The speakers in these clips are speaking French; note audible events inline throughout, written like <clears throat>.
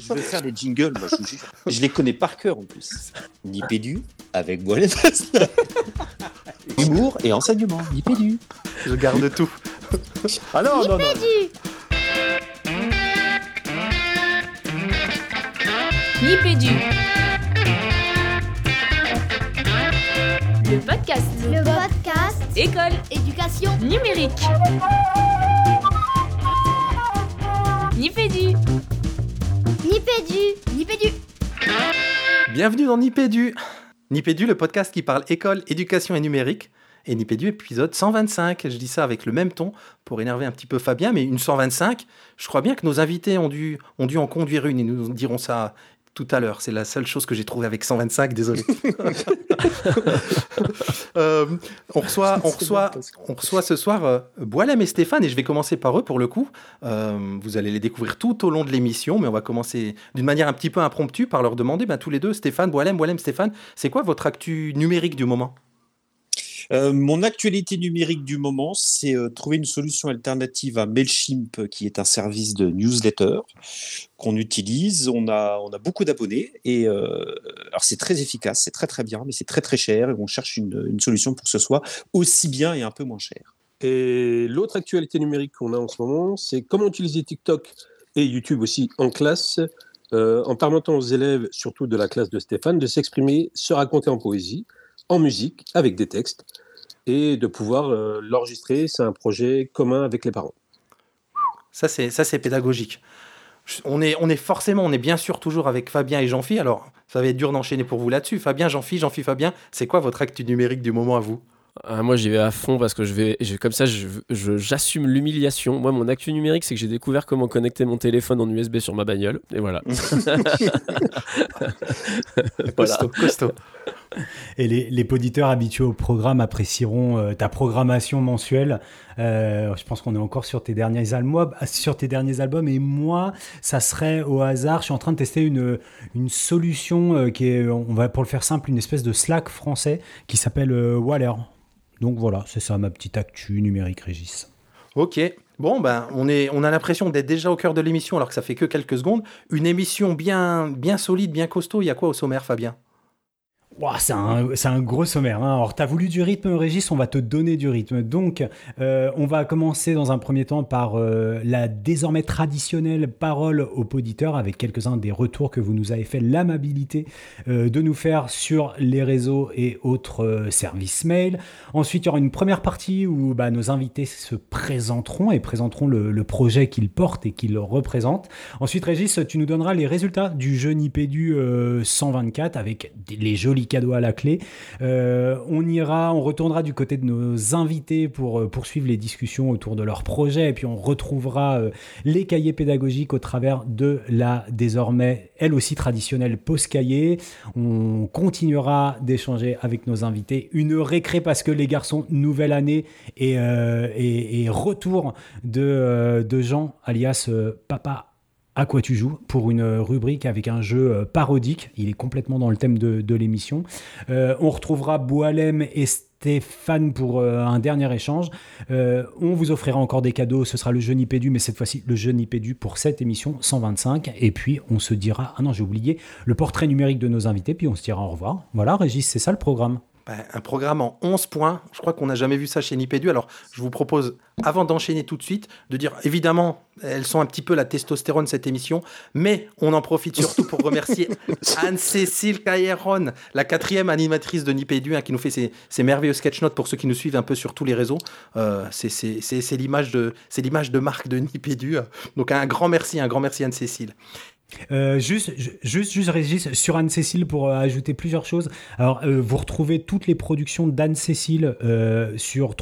Je vais faire des jingles, moi, je vous jure. <laughs> Je les connais par cœur en plus. Nipédu avec Boilet <laughs> Humour et enseignement. Nipédu. Je garde tout. Ah non, non, non. Nipédu. Le podcast. Le podcast École. éducation Numérique. Nipédu. Nipédu Nipédu Bienvenue dans Nipédu. Nipédu, le podcast qui parle école, éducation et numérique. Et Nipédu, épisode 125. Je dis ça avec le même ton pour énerver un petit peu Fabien, mais une 125, je crois bien que nos invités ont dû, ont dû en conduire une et nous dirons ça tout à l'heure. C'est la seule chose que j'ai trouvée avec 125, désolé. <laughs> <laughs> Euh, on, reçoit, on, reçoit, on reçoit ce soir euh, Boilem et Stéphane, et je vais commencer par eux pour le coup. Euh, vous allez les découvrir tout au long de l'émission, mais on va commencer d'une manière un petit peu impromptue par leur demander, ben, tous les deux, Stéphane, Boilem, Boilem, Stéphane, c'est quoi votre actu numérique du moment? Euh, mon actualité numérique du moment, c'est euh, trouver une solution alternative à Mailchimp, qui est un service de newsletter qu'on utilise. On a, beaucoup d'abonnés et euh, c'est très efficace, c'est très très bien, mais c'est très très cher et on cherche une, solution pour que ce soit aussi bien et un peu moins cher. Et l'autre actualité numérique qu'on a en ce moment, c'est comment utiliser TikTok et YouTube aussi en classe, en permettant aux élèves, surtout de la classe de Stéphane, de s'exprimer, se raconter en poésie, en musique, avec des textes, et de pouvoir euh, l'enregistrer. C'est un projet commun avec les parents. Ça, c'est ça, c'est pédagogique. On est, on est forcément, on est bien sûr toujours avec Fabien et Jean-Phi. Alors, ça va être dur d'enchaîner pour vous là-dessus. Fabien, Jean-Phi, Jean-Phi, Fabien, c'est quoi votre actu numérique du moment à vous? Ah, moi, j'y vais à fond parce que je vais, je- comme ça, je- je- j'assume l'humiliation. Moi, mon actu numérique, c'est que j'ai découvert comment connecter mon téléphone en USB sur ma bagnole. Et voilà. <laughs> <laughs> Voilà. Costaud, costaud. Et les, les auditeurs habitués au programme apprécieront euh, ta programmation mensuelle. Euh, je pense qu'on est encore sur tes derniers albums. Sur tes derniers albums. Et moi, ça serait au hasard. Je suis en train de tester une, une solution euh, qui est, on va pour le faire simple, une espèce de Slack français qui s'appelle euh, Waller. Donc voilà, c'est ça ma petite actu numérique, Régis. Ok. Bon, ben, on, a l'impression d'être déjà au cœur de l'émission alors que ça fait que quelques secondes. Une émission bien, bien solide, bien costaud. Il y a quoi au sommaire, Fabien? C'est un, gros sommaire. Hein. Alors, tu as voulu du rythme, Régis, on va te donner du rythme. Donc, euh, on va commencer dans un premier temps par euh, la désormais traditionnelle parole aux auditeurs avec quelques-uns des retours que vous nous avez fait l'amabilité euh, de nous faire sur les réseaux et autres services mail. Ensuite, il y aura une première partie où bah, nos invités se présenteront et présenteront le, projet qu'ils portent et qu'ils représentent. Ensuite, Régis, tu nous donneras les résultats du jeu Nipédu euh, 124 avec les jolis cadeaux à la clé. Euh, on ira, on retournera du côté de nos invités pour euh, poursuivre les discussions autour de leur projet et puis on retrouvera euh, les cahiers pédagogiques au travers de la désormais, elle aussi traditionnelle, pause cahier. On continuera d'échanger avec nos invités. Une récré parce que les garçons, nouvelle année et, et, et retour de, Jean, alias Papa à quoi tu joues pour une rubrique avec un jeu euh, parodique. Il est complètement dans le thème de, de l'émission. Euh, on retrouvera Boalem et Stéphane pour euh, un dernier échange. Euh, on vous offrira encore des cadeaux. Ce sera le jeu Nipédu, mais cette fois-ci le jeu Nipédu pour cette émission 125. Et puis on se dira, ah non, j'ai oublié, le portrait numérique de nos invités. Puis on se dira au revoir. Voilà, Régis, c'est ça le programme. Ben, un programme en 11 points. Je crois qu'on n'a jamais vu ça chez Nipédu. Alors, je vous propose, avant d'enchaîner tout de suite, de dire évidemment, elles sont un petit peu la testostérone cette émission, mais on en profite surtout pour remercier <laughs> Anne-Cécile Cailleron, la quatrième animatrice de Nipédu, hein, qui nous fait ces, ces merveilleux sketch notes pour ceux qui nous suivent un peu sur tous les réseaux. Euh, c'est- l'image de, c'est l'image de marque de Nipédu. Donc, un grand merci, un grand merci Anne-Cécile. Euh, juste, ju- juste, juste, Régis, sur Anne-Cécile pour euh, ajouter plusieurs choses. Alors, euh, vous retrouvez toutes les productions d'Anne-Cécile sur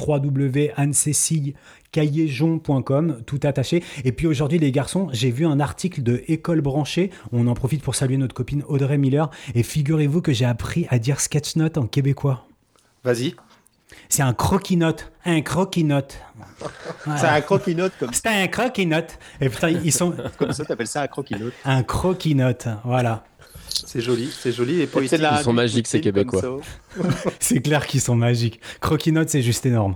www.anne-cécile.cahiéjon.com, tout attaché. Et puis aujourd'hui, les garçons, j'ai vu un article de École branchée. On en profite pour saluer notre copine Audrey Miller. Et figurez-vous que j'ai appris à dire sketch note en québécois. Vas-y. C'est un croquis-note. Un croquis-note. <laughs> C'est un croquis-note comme ça. C'est un croquis-note. Et putain, ils sont <laughs> Comme ça, t'appelles ça un croquis-note. un croquis-note. Voilà. C'est joli, c'est joli et poétique. C'est la- Ils sont magiques, ces Québécois. <laughs> C'est clair qu'ils sont magiques. Croquis-note, c'est juste énorme.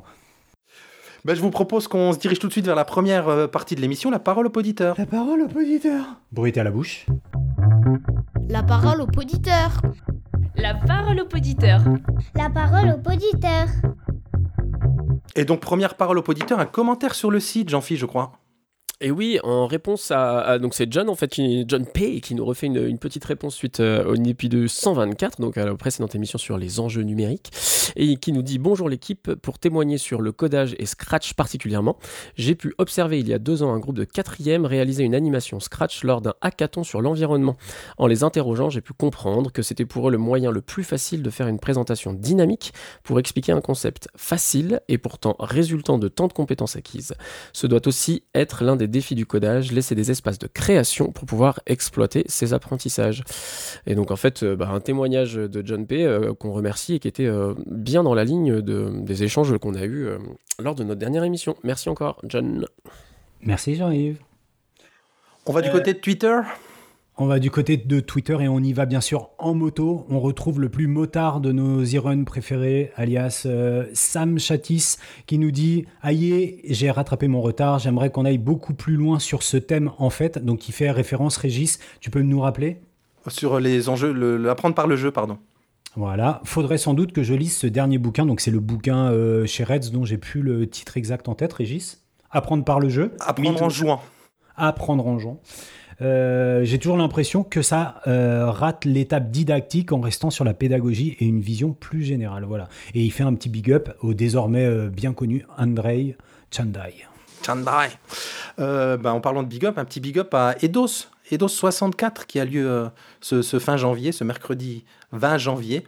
Ben, je vous propose qu'on se dirige tout de suite vers la première euh, partie de l'émission, la parole au poditeur. La parole au poditeur. Bruit à la bouche. La parole au poditeur. La parole au poditeur. La parole au poditeur. Et donc, première parole au poditeur, un commentaire sur le site, Jean-Philippe, je crois. Et oui, en réponse à, donc c'est John en fait, John Pay qui nous refait une, petite réponse suite euh, au épisode 124, donc à la précédente émission sur les enjeux numériques, et qui nous dit bonjour l'équipe pour témoigner sur le codage et Scratch particulièrement. J'ai pu observer il y a deux ans un groupe de quatrième réaliser une animation Scratch lors d'un hackathon sur l'environnement. En les interrogeant, j'ai pu comprendre que c'était pour eux le moyen le plus facile de faire une présentation dynamique pour expliquer un concept facile et pourtant résultant de tant de compétences acquises. Ce doit aussi être l'un des défis du codage, laisser des espaces de création pour pouvoir exploiter ces apprentissages. Et donc en fait, euh, bah, un témoignage de John P. euh, qu'on remercie et qui était euh, bien dans la ligne de- des échanges qu'on a eus euh, lors de notre dernière émission. Merci encore, John. Merci Jean-Yves. On va du côté de Twitter? On va du côté de Twitter et on y va bien sûr en moto. On retrouve le plus motard de nos e préférés, alias euh, Sam Chatis, qui nous dit Aïe, j'ai rattrapé mon retard, j'aimerais qu'on aille beaucoup plus loin sur ce thème en fait. Donc il fait référence, Régis, tu peux nous rappeler? Sur les enjeux, le, le- apprendre par le jeu, pardon. Voilà, faudrait sans doute que je lise ce dernier bouquin. Donc c'est le bouquin euh, chez Reds dont j'ai plus le titre exact en tête, Régis. Apprendre par le jeu. Apprendre en jouant. apprendre en jouant. Euh, J'ai toujours l'impression que ça euh, rate l'étape didactique en restant sur la pédagogie et une vision plus générale. Voilà. Et il fait un petit big up au désormais euh, bien connu Andrei Chandai. Chandrai. Euh, ben, en parlant de big up, un petit big up à Eidos. Eidos 64 qui a lieu euh, ce, ce fin janvier, ce mercredi 20 janvier.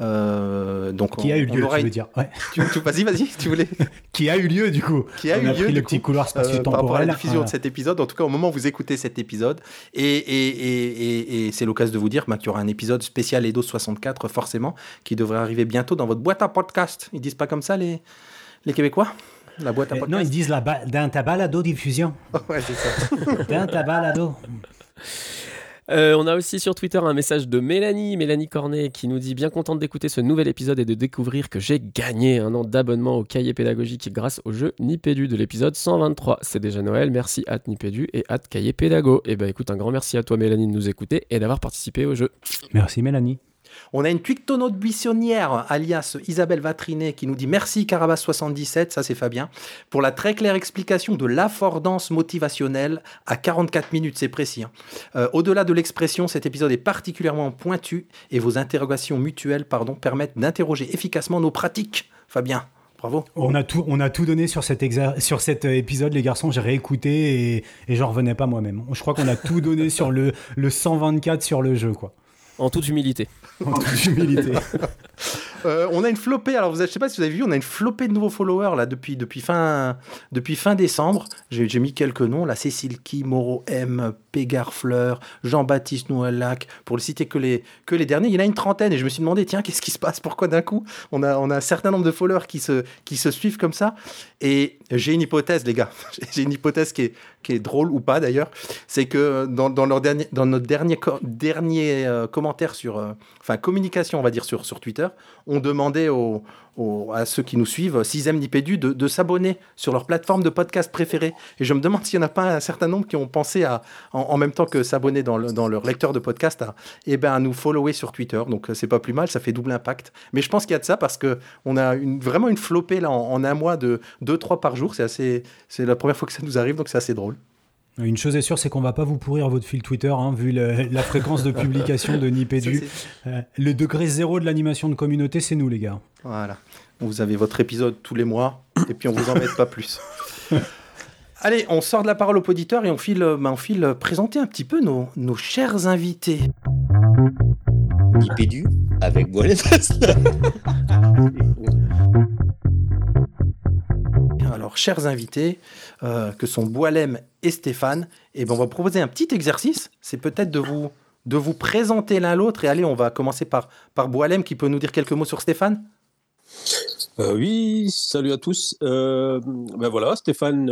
Euh, donc Qui on- a eu lieu, aura tu veux dire. Ouais. <laughs> Tu- tu- Vas-y, vas-y, tu voulais. <laughs> Qui a eu lieu du coup. Qui a On eu a lieu pris le petit couloir euh, par rapport à spatio-temporel. la diffusion Voilà. de cet épisode. En tout cas, au moment où vous écoutez cet épisode. Et, et, et, et, et c'est l'occasion de vous dire ben, qu'il y aura un épisode spécial Eidos 64, forcément, qui devrait arriver bientôt dans votre boîte à podcast. Ils disent pas comme ça, les, les Québécois La boîte à Euh, podcast non, ils disent la ba- d'un tabalado diffusion. <laughs> Ouais, c'est ça. D'un tabalado. Euh, on a aussi sur Twitter un message de Mélanie, Mélanie Cornet, qui nous dit bien contente d'écouter ce nouvel épisode et de découvrir que j'ai gagné un an d'abonnement au cahier pédagogique grâce au jeu Nipédu de l'épisode 123. C'est déjà Noël, merci at Nipédu et at cahier pédago. Et ben écoute, un grand merci à toi Mélanie de nous écouter et d'avoir participé au jeu. Merci Mélanie. On a une tuictonaute buissonnière, alias Isabelle Vatrinet, qui nous dit merci Carabas77, ça c'est Fabien, pour la très claire explication de l'affordance motivationnelle à 44 minutes, c'est précis. hein. Euh, Au-delà de l'expression, cet épisode est particulièrement pointu et vos interrogations mutuelles pardon, permettent d'interroger efficacement nos pratiques. Fabien, bravo. On a tout, donné sur cet, exa- sur cet euh, épisode, les garçons. J'ai réécouté et, et j'en revenais pas moi-même. Je crois qu'on a tout donné sur le, le 124 sur le jeu, quoi. En toute humilité. En toute humilité. <laughs> Euh, on a une flopée, alors vous avez- sais pas si vous avez vu, on a une flopée de nouveaux followers là depuis, depuis, fin, depuis fin décembre. J'ai mis quelques noms là Cécile Ki, Moreau M, Pégard Fleur, Jean-Baptiste Noëllac, pour le citer que les, que les derniers. Il y en a une trentaine et je me suis demandé, tiens, qu'est-ce qui se passe? Pourquoi d'un coup on a, on a un certain nombre de followers qui se, qui se suivent comme ça? Et j'ai une hypothèse, les gars. <laughs> J'ai une hypothèse qui est, qui est drôle ou pas d'ailleurs. C'est que dans, dans, notre dernier, dernier euh, commentaire sur. euh, enfin, communication, on va dire, sur, sur Twitter, on demandait aux, aux- à ceux qui nous suivent, Sixième Nipédu, de, de s'abonner sur leur plateforme de podcast préférée. Et je me demande s'il n'y en a pas un certain nombre qui ont pensé à, en, même temps que s'abonner dans, le- dans leur lecteur de podcast, à, eh ben, à nous follower sur Twitter. Donc, c'est pas plus mal, ça fait double impact. Mais je pense qu'il y a de ça parce que on a vraiment une flopée là, en, en un mois de 2-3 par jour. C'est assez, c'est la première fois que ça nous arrive, donc c'est assez drôle. Une chose est sûre, c'est qu'on va pas vous pourrir votre fil Twitter, hein, vu le- <laughs> la fréquence de publication de Nipédu. Euh, le degré zéro de l'animation de communauté, c'est nous, les gars. Voilà. Vous avez votre épisode tous les mois et puis on vous embête pas plus. <laughs> Allez, on sort de la parole au poditeur et on file, euh, ben, on file euh, présenter un petit peu nos, nos chers invités. Nipédu avec Boilet <laughs> Chers invités, euh, que sont Boilem et Stéphane, et ben, on va proposer un petit exercice. C'est peut-être de vous, de vous présenter l'un l'autre. Et allez, on va commencer par, par Boilem qui peut nous dire quelques mots sur Stéphane. Euh, oui, salut à tous. Euh, ben voilà, Stéphane,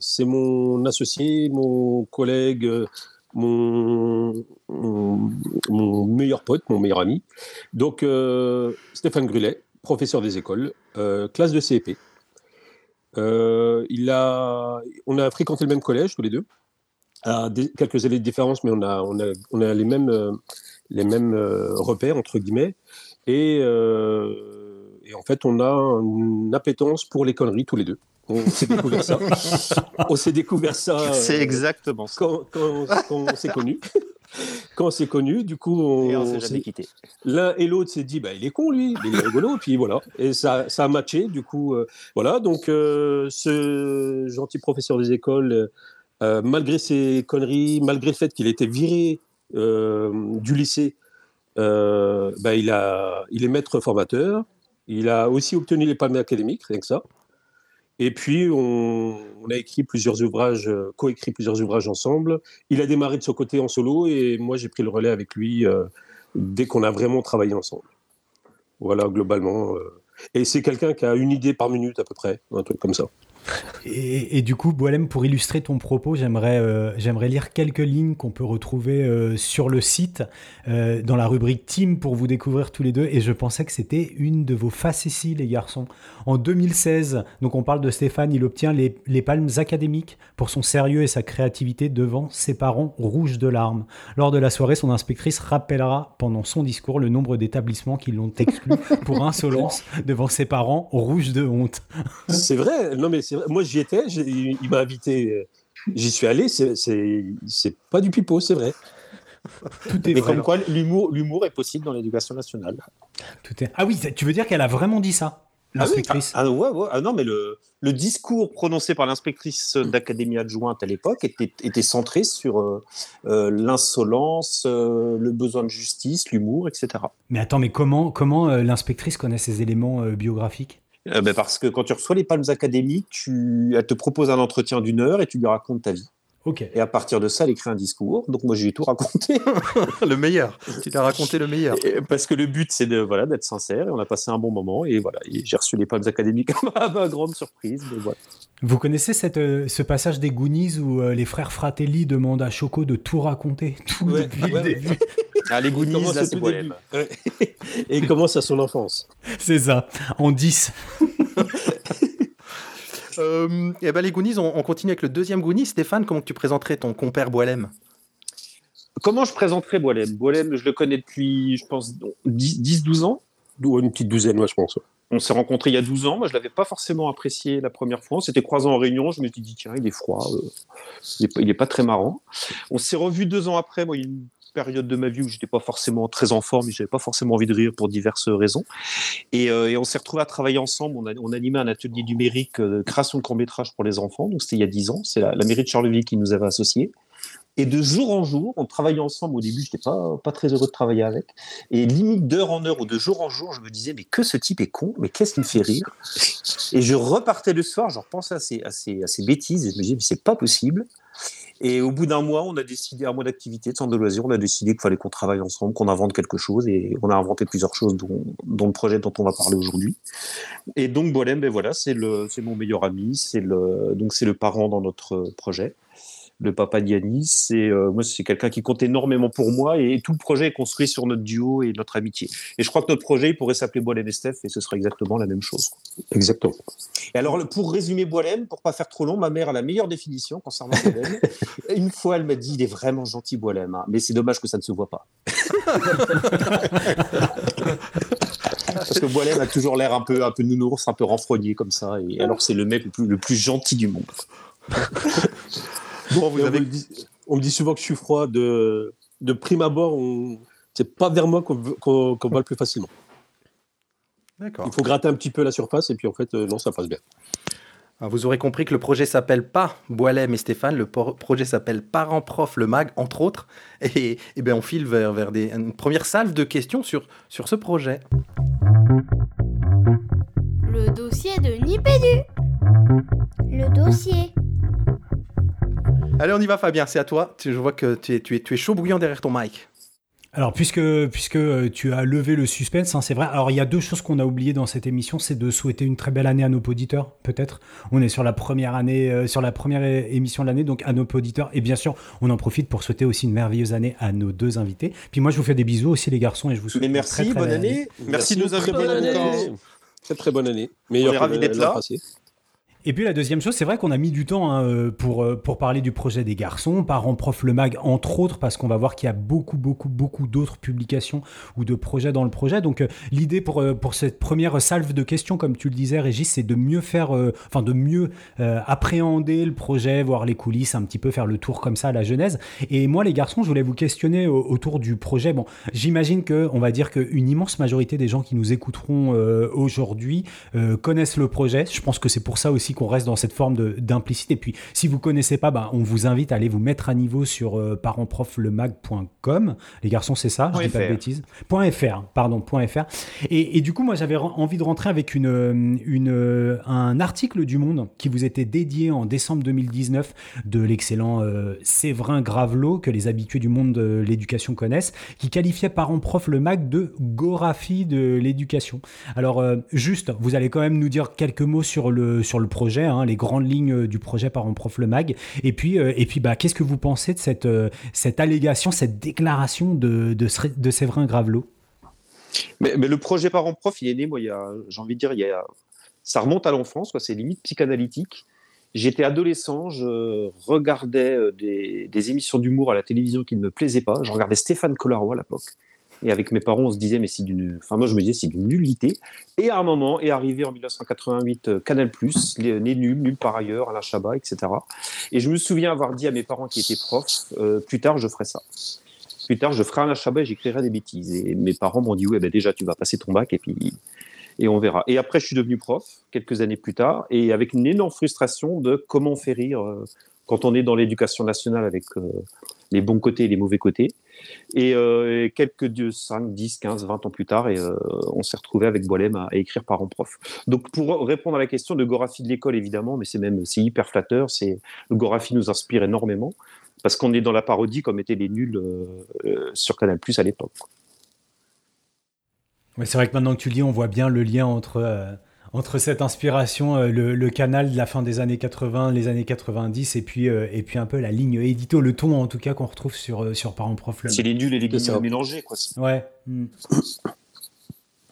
c'est mon associé, mon collègue, mon, meilleur pote, mon meilleur ami. Donc, Stéphane Grulet, professeur des écoles, classe de CEP. Euh, il a, on a fréquenté le même collège tous les deux, à des- quelques années de différence, mais on a, on a, on a les mêmes, euh, les mêmes euh, repères entre guillemets. Et, et en fait, on a une appétence pour les conneries tous les deux. On s'est découvert ça. <laughs> on s'est découvert ça. C'est exactement ça. quand, quand, quand on s'est connus. Quand on s'est connus, du coup, on, Et on s'est jamais quitté. l'un et l'autre s'est dit, bah, il est con lui, il est rigolo, puis voilà. Et ça, ça a matché, du coup, euh, voilà. Donc, euh, ce gentil professeur des écoles, euh, malgré ses conneries, malgré le fait qu'il était viré du lycée, bah, il, a, il est maître formateur. Il a aussi obtenu les palmes académiques, rien que ça. Et puis, on, a écrit plusieurs ouvrages, euh, coécrit plusieurs ouvrages ensemble. Il a démarré de son côté en solo et moi, j'ai pris le relais avec lui euh, dès qu'on a vraiment travaillé ensemble. Voilà, globalement. euh. Et c'est quelqu'un qui a une idée par minute à peu près, un truc comme ça. Et, et du coup, Boalem, pour illustrer ton propos, j'aimerais euh, j'aimerais lire quelques lignes qu'on peut retrouver euh, sur le site, euh, dans la rubrique Team, pour vous découvrir tous les deux. Et je pensais que c'était une de vos facéties, les garçons. En 2016, donc on parle de Stéphane, il obtient les, les palmes académiques pour son sérieux et sa créativité devant ses parents rouges de larmes. Lors de la soirée, son inspectrice rappellera pendant son discours le nombre d'établissements qui l'ont exclu pour <laughs> insolence devant ses parents rouges de honte. C'est vrai, non mais c'est. Moi, j'y étais, il m'a invité, euh, j'y suis allé, c'est- pas du pipeau, c'est vrai. Tout est Mais vrai. comme quoi, l'humour, l'humour est possible dans l'éducation nationale. Tout est... Ah oui, tu veux dire qu'elle a vraiment dit ça, l'inspectrice? Ah, ouais, ouais. Ah non, mais le, le discours prononcé par l'inspectrice d'académie adjointe à l'époque était, était centré sur euh, euh, l'insolence, euh, le besoin de justice, l'humour, etc. Mais attends, mais comment, comment l'inspectrice connaît ces éléments biographiques? Euh, ben, parce que quand tu reçois les palmes académiques, tu, elle te propose un entretien d'une heure et tu lui racontes ta vie. Ok. Et à partir de ça, elle écrit un discours. Donc moi, j'ai tout raconté. <laughs> le meilleur. Tu t'as raconté le meilleur. Et- parce que le but, c'est de voilà d'être sincère. Et on a passé un bon moment. Et voilà, j'ai reçu les palmes académiques <laughs> à ma grande surprise. Mais voilà. Vous connaissez cette, euh, ce passage des Goonies où euh, les frères Fratelli demandent à Choco de tout raconter, <laughs> tout Ouais, depuis ouais, le ouais. début? <laughs> Ah, les Goonies, là, c'est. <laughs> Et il commence à son enfance? C'est ça, en 10. Euh, et ben les Goonies, on, on continue avec le deuxième Goonie. Stéphane, comment tu présenterais ton compère Boilem? Comment je présenterais Boilem? Boilem, je le connais depuis, je pense, 10-12 ans? Ou une petite douzaine, moi, je pense. On s'est rencontrés il y a 12 ans. Moi, je l'avais pas forcément apprécié la première fois. On s'était croisés en réunion. Je me suis dit, tiens, il est froid. euh, il, est pas, très marrant. On s'est revus deux ans après. Moi, il y a une période de ma vie où j'étais pas forcément très en forme j'avais pas forcément envie de rire pour diverses raisons. Et, euh, on s'est retrouvés à travailler ensemble. On, a, animait un atelier numérique euh, de création de courts-métrages pour les enfants. Donc, c'était il y a 10 ans. C'est la, la mairie de Charleville qui nous avait associés. Et de jour en jour, on travaillait ensemble. Au début, j'étais pas, pas très heureux de travailler avec. Et limite d'heure en heure ou de jour en jour, je me disais, mais que ce type est con, mais qu'est-ce qui me fait rire? Et je repartais le soir, je repensais à ces, bêtises et je me disais, mais c'est pas possible. Et au bout d'un mois, on a décidé, un mois d'activité, de centre de loisirs, on a décidé qu'il fallait qu'on travaille ensemble, qu'on invente quelque chose et on a inventé plusieurs choses, dont, le projet dont on va parler aujourd'hui. Et donc, Boilem, ben voilà, c'est mon meilleur ami, c'est donc c'est le parent dans notre projet le papa d'Yannis. C'est euh, moi, c'est quelqu'un qui compte énormément pour moi et, tout le projet est construit sur notre duo et notre amitié. Et je crois que notre projet il pourrait s'appeler Boilem et Steph et ce serait exactement la même chose. quoi. Exactement. Et alors, pour résumer Boilem, pour pas faire trop long, ma mère a la meilleure définition concernant Boilem. <laughs> Une fois, elle m'a dit, il est vraiment gentil Boilem, hein, mais c'est dommage que ça ne se voit pas. <laughs> Parce que Boilem a toujours l'air un peu, un peu nounours, un peu renfrogné comme ça, et alors c'est le mec le plus, le plus gentil du monde. <laughs> Bon, vous avez... On me dit souvent que je suis froid. De, de prime abord, on... c'est pas vers moi qu'on va le plus facilement. D'accord. Il faut gratter un petit peu la surface et puis en fait, euh, non, ça passe bien. Alors, Vous aurez compris que le projet s'appelle pas Boilem et Stéphane, le projet s'appelle Parents Prof le Mag, entre autres. Et, et ben on file vers, vers des, une première salve de questions sur, sur ce projet. Le dossier de Nipédu. Le dossier. Allez, on y va Fabien, c'est à toi. Je vois que tu es, tu es, tu es chaud bouillant derrière ton mic. Alors, puisque, puisque euh, tu as levé le suspense, hein, c'est vrai. Alors, il y a deux choses qu'on a oubliées dans cette émission, c'est de souhaiter une très belle année à nos auditeurs, peut-être. On est sur la première année, euh, sur la première émission de l'année, donc à nos auditeurs. Et bien sûr, on en profite pour souhaiter aussi une merveilleuse année à nos deux invités. Puis moi, je vous fais des bisous aussi, les garçons, et je vous souhaite Mais une merci, très, très bonne belle année. Merci de nous très bonne longtemps. année. Très très bonne année. On est ravis d'être là. passé. Et puis la deuxième chose, c'est vrai qu'on a mis du temps hein, euh, pour, euh, pour parler du projet des garçons, parents prof le mag entre autres, parce qu'on va voir qu'il y a beaucoup, beaucoup, beaucoup d'autres publications ou de projets dans le projet. Donc euh, l'idée pour, pour cette première salve de questions, comme tu le disais Régis, c'est de mieux faire, enfin de mieux appréhender le projet, voir les coulisses, un petit peu faire le tour comme ça à la genèse. Et moi les garçons, je voulais vous questionner autour du projet. Bon, j'imagine que on va dire qu'une immense majorité des gens qui nous écouteront aujourd'hui connaissent le projet. Je pense que c'est pour ça aussi qu'on reste dans cette forme d'implicite. Et puis, si vous connaissez pas, bah, on vous invite à aller vous mettre à niveau sur euh, parentproflemag.com. Les garçons, c'est ça, je dis pas de bêtises. .fr, pardon, .fr. Et, et du coup, moi, j'avais envie de rentrer avec une, une, un article du Monde qui vous était dédié en décembre 2019 de l'excellent euh, Séverin Gravelot, que les habitués du monde de l'éducation connaissent, qui qualifiait Parents Prof le Mag de Goraphie de l'éducation. Alors, euh, juste, vous allez quand même nous dire quelques mots sur le, sur le projet Hein, les grandes lignes euh, du projet par Prof le Mag. Et puis, euh, et puis bah, qu'est-ce que vous pensez de cette, euh, cette allégation, cette déclaration de, de, Séverin Gravelot? Mais, le projet Parents Prof, il est né, moi, j'ai envie de dire, il y a, ça remonte à l'enfance, c'est limite psychanalytique. J'étais adolescent, je regardais des, des émissions d'humour à la télévision qui ne me plaisaient pas. Je regardais Stéphane Collaro à l'époque. Et avec mes parents, on se disait, mais c'est d'une. Enfin, moi, je me disais, c'est d'une nullité. Et à un moment, est arrivé en 1988 euh, Canal, les nuls, nuls par ailleurs, Alain Chabat, etc. Et je me souviens avoir dit à mes parents qui étaient profs, euh, plus tard, je ferai ça. Plus tard, je ferai Alain Chabat et j'écrirai des bêtises. Et mes parents m'ont dit, oui, ben déjà, tu vas passer ton bac et puis. Et on verra. Et après, je suis devenu prof, quelques années plus tard, et avec une énorme frustration de comment on fait rire euh, quand on est dans l'éducation nationale avec les bons côtés et les mauvais côtés. Et, euh, quelques 5, 10, 15, 20 ans plus tard, et, euh, on s'est retrouvé avec Boilem à, écrire parents prof. Donc pour répondre à la question de Gorafi de l'école, évidemment, mais c'est même c'est hyper flatteur. C'est le Gorafi nous inspire énormément parce qu'on est dans la parodie comme étaient les nuls euh, sur Canal Plus à l'époque. c'est vrai que maintenant que tu le dis, on voit bien le lien entre entre cette inspiration, euh, le, canal de la fin des années 80, les années 90, et puis, euh, et puis un peu la ligne édito, le ton en tout cas qu'on retrouve sur, euh, sur Parents Prof. C'est les nuls et les guignols mélangés, quoi. Ouais. Hmm. <clears throat>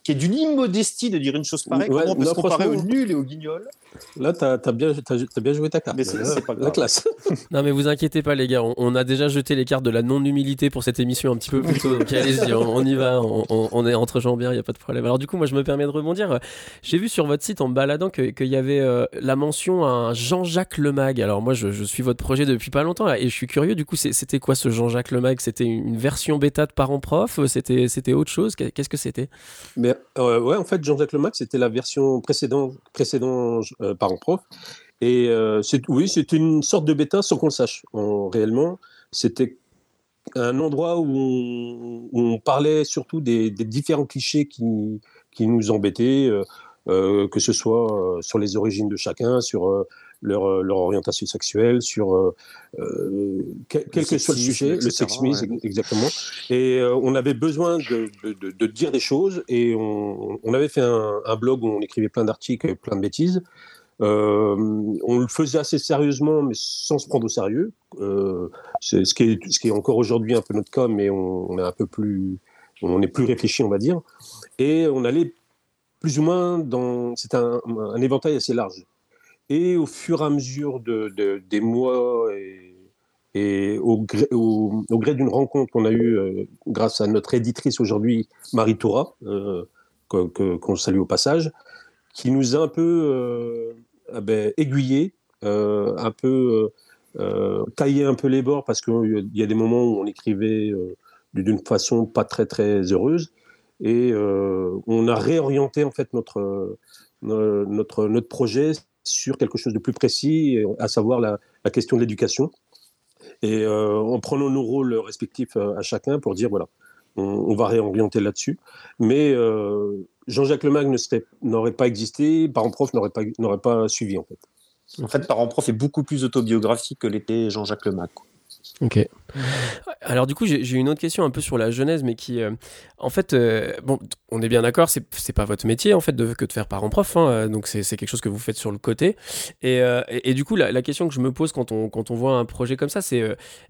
qui est d'une immodestie de dire une chose pareille. Comment on peut se comparer aux nuls et aux guignols Là, tu as, bien, bien joué ta carte. Mais c'est pas la classe. <laughs> non, mais vous inquiétez pas, les gars. On, a déjà jeté les cartes de la non-humilité pour cette émission un petit peu plus tôt. Donc allez-y, on, y va. On, est entre gens bien, il n'y a pas de problème. Alors, du coup, moi, je me permets de rebondir. J'ai vu sur votre site en me baladant qu'il y avait euh, la mention à Jean-Jacques Lemag. Alors, moi, je, suis votre projet depuis pas longtemps et je suis curieux. Du coup, c'était quoi ce Jean-Jacques Lemag? C'était une version bêta de parents prof? C'était autre chose? Qu'est-ce que c'était? Mais euh, ouais, en fait, Jean-Jacques Lemag, c'était la version précédente, précédent, euh, parents-prof. Et euh, oui, c'était une sorte de bêta sans qu'on le sache. réellement, c'était un endroit où on, parlait surtout des, différents clichés qui, qui nous embêtaient, euh, euh, que ce soit sur les origines de chacun, sur leur, leur, orientation sexuelle, sur quel, que soit le sujet, le sexisme, exactement. Et on avait besoin de, de, dire des choses et on, on avait fait un, un, blog où on écrivait plein d'articles, plein de bêtises. Euh, on le faisait assez sérieusement, mais sans se prendre au sérieux. Euh, c'est ce qui est, ce qui est encore aujourd'hui un peu notre cas, mais on, est un peu plus, on est plus réfléchi, on va dire. Et on allait plus ou moins dans, c'est un, éventail assez large. Et au fur et à mesure de, des mois et, au gré, d'une rencontre qu'on a eue euh, grâce à notre éditrice aujourd'hui, Marie Toura, qu'on salue au passage, qui nous a un peu euh, ben, aiguillé, euh, un peu euh, taillé un peu les bords parce qu'il y a des moments où on écrivait d'une façon pas très très heureuse. Et on a réorienté en fait notre notre notre projet sur quelque chose de plus précis, à savoir la, question de l'éducation et en prenant nos rôles respectifs à chacun pour dire voilà on, va réorienter là-dessus mais Jean-Jacques Lemagne n'aurait pas existé, Parent Prof n'aurait pas, pas suivi en fait. En fait, Parent Prof est beaucoup plus autobiographique que l'était Jean-Jacques Lemagne. Ok. Alors du coup, j'ai une autre question un peu sur la genèse, mais qui, euh, en fait, euh, bon, on est bien d'accord, c'est pas votre métier en fait que de faire parent-prof, hein, euh, donc c'est quelque chose que vous faites sur le côté. Et, du coup, la, question que je me pose quand on quand on voit un projet comme ça, c'est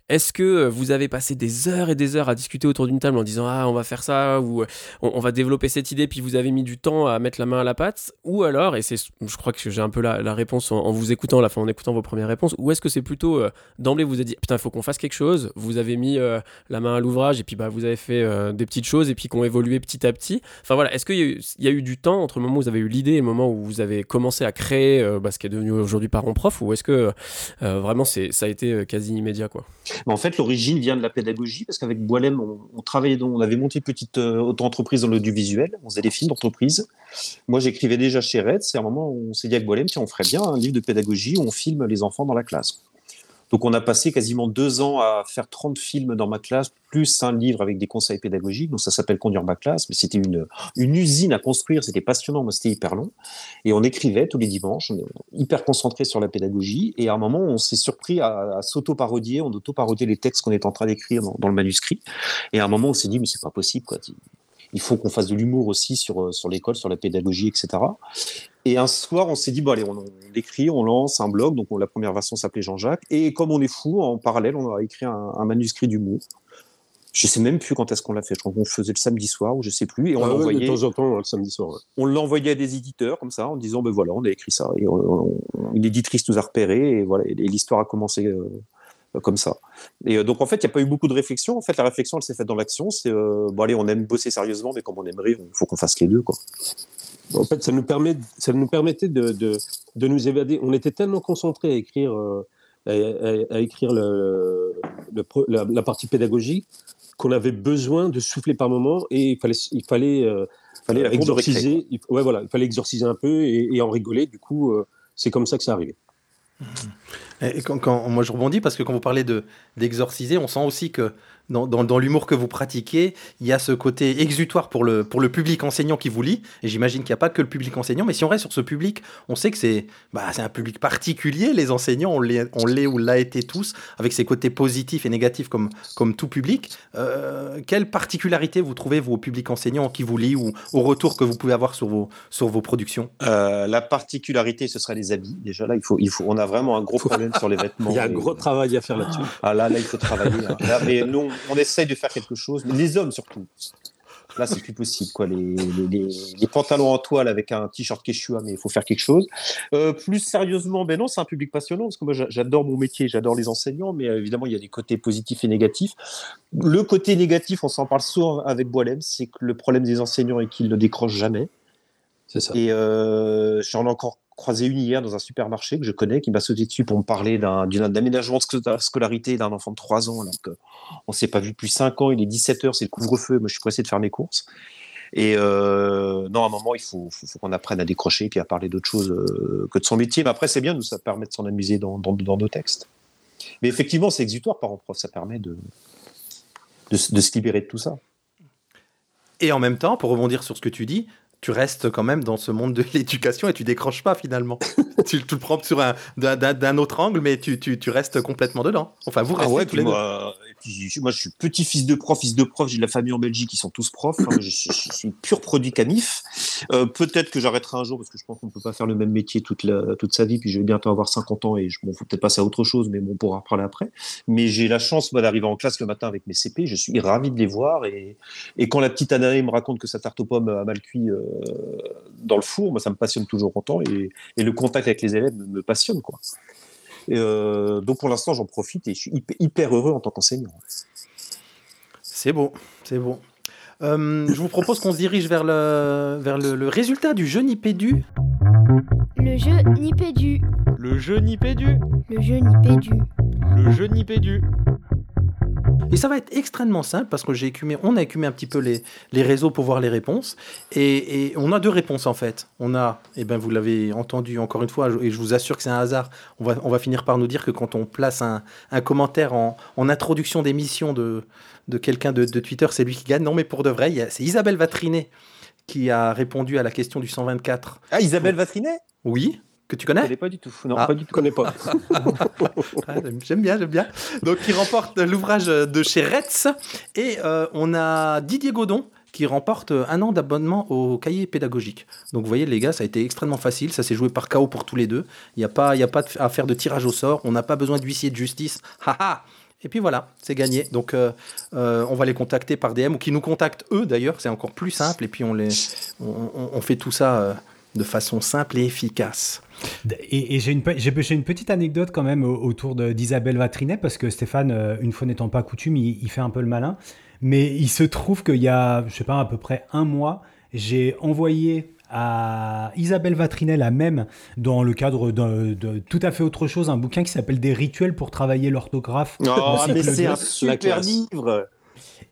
est-ce que vous avez passé des heures et des heures à discuter autour d'une table en disant ah on va faire ça ou on, va développer cette idée, puis vous avez mis du temps à mettre la main à la pâte, ou alors, et c'est, je crois que j'ai un peu la, réponse en, vous écoutant, la en écoutant vos premières réponses, ou est-ce que c'est plutôt d'emblée vous avez dit putain il faut qu'on fasse quelque chose, vous avez mis euh, la main à l'ouvrage et puis bah vous avez fait euh, des petites choses et puis qui ont évolué petit à petit. Enfin voilà, est-ce qu'il y, a eu- du temps entre le moment où vous avez eu l'idée et le moment où vous avez commencé à créer euh, bah, ce qui est devenu aujourd'hui parent prof, ou est-ce que vraiment ça a été quasi immédiat quoi? En fait, l'origine vient de la pédagogie, parce qu'avec Boilem, on, travaillait, dans- on avait monté une petite auto-entreprise dans l'audiovisuel, on faisait des films d'entreprise. Moi, j'écrivais déjà chez Red, c'est un moment où on s'est dit avec Boilem, tiens, on ferait bien un livre de pédagogie où on filme les enfants dans la classe. Donc, on a passé quasiment deux ans à faire 30 films dans ma classe, plus un livre avec des conseils pédagogiques. Donc, ça s'appelle Conduire ma classe, mais c'était une, usine à construire, c'était passionnant, moi, c'était hyper long. Et on écrivait tous les dimanches, on hyper concentré sur la pédagogie. Et à un moment, on s'est surpris à, s'auto-parodier, on auto-parodiait les textes qu'on est en train d'écrire dans, dans le manuscrit. Et à un moment, on s'est dit, mais c'est pas possible, quoi. Il faut qu'on fasse de l'humour aussi sur, euh, sur l'école, sur la pédagogie, etc. Et un soir, on s'est dit, bon, allez, on, on écrit, on lance un blog. Donc, on- la première version s'appelait Jean-Jacques. Et comme on est fou, en parallèle, on a écrit un, un manuscrit d'humour. Je sais même plus quand est-ce qu'on l'a fait. Je crois qu'on faisait le samedi soir ou je sais plus. Et on Ah ouais, l'envoyait de temps en temps, hein, le samedi soir. ouais. on l'envoyait à des éditeurs comme ça en disant ben voilà on a écrit ça et on- on- une éditrice nous a repéré et voilà et l'histoire a commencé euh, comme ça et euh, donc en fait il n'y a pas eu beaucoup de réflexion en fait la réflexion elle s'est faite dans l'action c'est euh, bon allez on aime bosser sérieusement mais comme on aime rire il faut qu'on fasse les deux quoi En fait, ça nous, permet, ça nous permettait de, de, de nous évader. On était tellement concentrés à écrire, euh, à, à- à écrire le, la, la partie pédagogique qu'on avait besoin de souffler par moment et il fallait, il fallait, euh, Fallait exorciser. il, ouais, voilà, il fallait exorciser un peu et, et en rigoler. Du coup, euh, c'est comme ça que ça arrivait. Et quand, quand- moi, je rebondis parce que quand vous parlez de d'exorciser, on sent aussi que dans, dans- dans l'humour que vous pratiquez, il y a ce côté exutoire pour le, pour le public enseignant qui vous lit. Et j'imagine qu'il n'y a pas que le public enseignant, mais si on reste sur ce public, on sait que c'est bah, un public particulier. Les enseignants, on l'est on l'est ou l'a été tous, avec ses côtés positifs et négatifs comme, comme tout public. Euh, quelle particularité vous trouvez, vous, au public enseignant qui vous lit ou au retour que vous pouvez avoir sur vos, sur vos productions? Euh, la particularité ce serait les habits déjà là il faut il faut on a vraiment un gros problème sur les vêtements Il y a un Et- gros travail à faire là-dessus. ah là là il faut travailler hein. Là, mais nous on essaye de faire quelque chose mais les hommes surtout Là, c'est plus possible, quoi. Les, les, les, les pantalons en toile avec un t-shirt Quechua, mais il faut faire quelque chose. Euh, plus sérieusement, ben non, c'est un public passionnant parce que moi, j'a- j'adore mon métier, j'adore les enseignants, mais euh, évidemment, il y a des côtés positifs et négatifs. Le côté négatif, on s'en parle souvent avec Boilem, c'est que le problème des enseignants est qu'ils ne décrochent jamais. C'est ça. Et euh, j'en ai encore croisé une hier dans un supermarché que je connais qui m'a sauté dessus pour me parler d'un d'aménagement de sco- scolarité d'un enfant de 3 ans alors qu'on ne s'est pas vu depuis 5 ans, il est 17h, c'est le couvre-feu, moi je suis pressé de faire mes courses. Et euh, non, à un moment, il faut, qu'on apprenne à décrocher puis à parler d'autre chose euh, que de son métier. Mais après, c'est bien, nous, ça permet de s'en amuser dans, dans, nos textes. Mais effectivement, c'est exutoire par en prof, ça permet de, de se libérer de tout ça. Et en même temps, pour rebondir sur ce que tu dis, tu restes quand même dans ce monde de <laughs> l'éducation et tu décroches pas finalement. <laughs> tu, tu le prends sur un d'un- autre angle, mais tu, tu, tu restes complètement dedans. Enfin, vous restez Ah ouais, tous les moi, moi, je suis petit-fils de prof, fils de prof, j'ai de la famille en Belgique, ils sont tous profs. Enfin, je, suis- pur produit canif. Euh, Peut-être que j'arrêterai un jour parce que je pense qu'on ne peut pas faire le même métier toute, toute sa vie. Puis je vais bientôt avoir 50 ans et je, bon, faut peut-être passer à autre chose, mais bon, on pourra reparler après. Mais j'ai la chance, d'arriver en classe le matin avec mes CP. Je suis ravi de les voir. Et, quand la petite Anaë me raconte que sa tarte aux pommes a mal cuit euh, dans le four, moi, ça me passionne toujours autant. Et, et le contact avec les élèves me passionne, quoi. Et, euh, donc pour l'instant, j'en profite et je suis hyper, hyper heureux en tant qu'enseignant. C'est beau, c'est beau. Euh, je vous propose qu'on se dirige vers le, vers le, le résultat du jeu Nipédu. Le jeu Nipédu. Le jeu Nipédu. Le jeu Nipédu. Le jeu Nipédu. Et ça va être extrêmement simple parce que j'ai écumé, on a écumé un petit peu les, les réseaux pour voir les réponses. Et, et on a deux réponses en fait. On a, et ben vous l'avez entendu encore une fois, et je vous assure que c'est un hasard, on va, on va finir par nous dire que quand on place un, un commentaire en, en introduction d'émission de, de quelqu'un de, de Twitter, c'est lui qui gagne. Non, mais pour de vrai, c'est Isabelle Vatrinet qui a répondu à la question du 124. Ah, Isabelle Vatrinet? Oui, que tu Je connais connais pas du tout. Non, Ah. pas du Je tout. connais pas. <laughs> J'aime- bien, j'aime bien. Donc, il remporte l'ouvrage de chez Retz. Et euh, on a Didier Godon qui remporte un an d'abonnement au cahier pédagogique. Donc, vous voyez, les gars, ça a été extrêmement facile. Ça s'est joué par KO pour tous les deux. Il n'y a pas, il y a pas de- à faire de tirage au sort. On n'a pas besoin d'huissier de justice. Haha et puis voilà, c'est gagné. Donc, euh, euh, on va les contacter par DM ou qui nous contactent eux d'ailleurs. C'est encore plus simple. Et puis, on, les, on, on- on fait tout ça euh, de façon simple et efficace. Et, et j'ai une, pe- j'ai j'ai une petite anecdote quand même au- autour de- d'Isabelle Vatrinet, parce que Stéphane, euh, une fois n'étant pas coutume, il, il fait un peu le malin. Mais il se trouve qu'il y a, je sais pas, à peu près un mois, j'ai envoyé à Isabelle Vatrinet la même, dans le cadre de, de tout à fait autre chose, un bouquin qui s'appelle Des rituels pour travailler l'orthographe. Oh, mais c'est un super livre.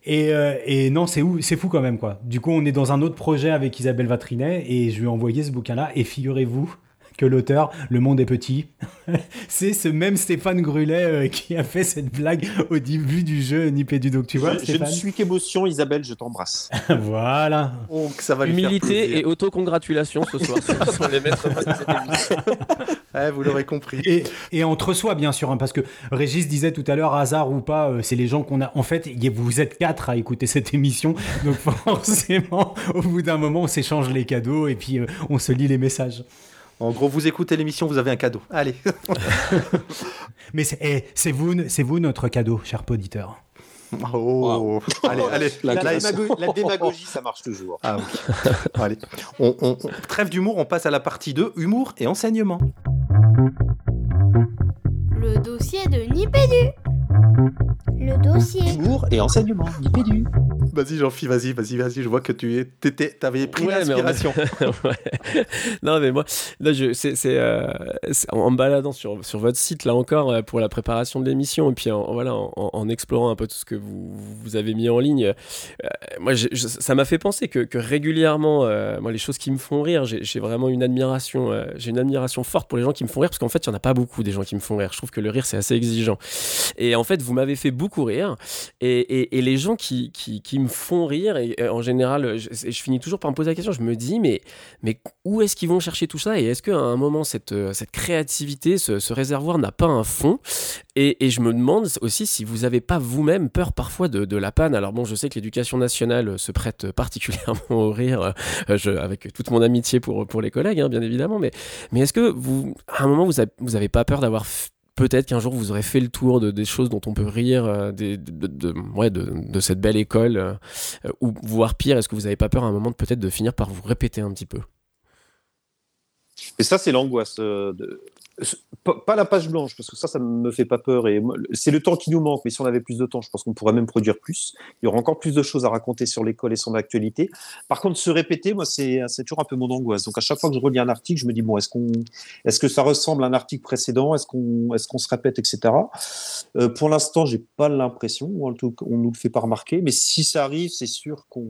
Et, euh, et non, c'est c'est fou quand même, quoi. Du coup, on est dans un autre projet avec Isabelle Vatrinet et je lui ai envoyé ce bouquin-là. Et figurez-vous que l'auteur, Le Monde est petit, <laughs> c'est ce même Stéphane Grulet euh, qui a fait cette blague au début du jeu Nipédu. Donc, tu vois, Je, je ne Stéphane suis qu'émotion, Isabelle, je t'embrasse. <laughs> Voilà. Donc, ça va lui faire Humilité et autocongratulation ce soir <laughs> ce sont les maîtres mots de cette émission. Ouais, vous l'aurez compris. Et, et entre soi, bien sûr, hein, parce que Régis disait tout à l'heure, hasard ou pas, euh, c'est les gens qu'on a. En fait, vous êtes quatre à écouter cette émission, donc forcément, au bout d'un moment, on s'échange les cadeaux et puis euh, on se lit les messages. En gros, vous écoutez l'émission, vous avez un cadeau. Allez. <laughs> Mais c'est eh, c'est vous, c'est vous notre cadeau, cher auditeur. Oh. Allez, allez. <laughs> La La, classe. démago- la démagogie, ça marche toujours. Ah oui. allez. On, on- on- Trêve d'humour, on passe à la partie 2, humour et enseignement. Le dossier de Nipédu. Le dossier. Humour et enseignement, Nipédu. <laughs> Vas-y, Jean-Phi, vas-y, vas-y, vas-y. Je vois que tu es, t'étais- t'avais pris Ouais, mais l'inspiration. <laughs> Ouais. Non, mais moi, là, je, c'est, c'est, euh, c'est- en me baladant sur, sur votre site, là encore, euh, pour la préparation de l'émission, et puis en, voilà, en, en explorant un peu tout ce que vous, vous avez mis en ligne, euh, moi, je- ça m'a fait penser que, que régulièrement, euh, moi, les choses qui me font rire, j'ai, j'ai vraiment une admiration, j'ai une admiration forte pour les gens qui me font rire, parce qu'en fait, il n'y en a pas beaucoup des gens qui me font rire. Je trouve que le rire, c'est assez exigeant. Et en fait, vous m'avez fait beaucoup rire. Et, et- et les gens qui, qui, qui me font rire, et, euh, en général, je, finis toujours par me poser la question, je me dis, mais, mais où est-ce qu'ils vont chercher tout ça? Et est-ce qu'à un moment, cette, euh, cette créativité, ce, réservoir n'a pas un fond? Et, et je me demande aussi si vous n'avez pas vous-même peur parfois de, la panne. Alors bon, je sais que l'éducation nationale se prête particulièrement au rire, euh, avec toute mon amitié pour, pour les collègues, hein, bien évidemment, mais, mais est-ce que vous, à un moment, vous n'avez avez pas peur d'avoir Peut-être qu'un jour vous aurez fait le tour de, des choses dont on peut rire, euh, de, ouais, de, cette belle école, euh, ou voire pire, est-ce que vous n'avez pas peur à un moment de peut-être de finir par vous répéter un petit peu? Et ça, c'est l'angoisse. euh, de... Pas la page blanche, parce que ça, ça me fait pas peur. Et c'est le temps qui nous manque. Mais si on avait plus de temps, je pense qu'on pourrait même produire plus. Il y aura encore plus de choses à raconter sur l'école et son actualité. Par contre, se répéter, moi, c'est toujours un peu mon angoisse. Donc, à chaque fois que je relis un article, je me dis bon, est-ce qu'on, est-ce que ça ressemble à un article précédent? Est-ce qu'on, est-ce qu'on se répète, etc. Euh, pour l'instant, j'ai pas l'impression. ou En tout cas, on nous le fait pas remarquer. Mais si ça arrive, c'est sûr qu'on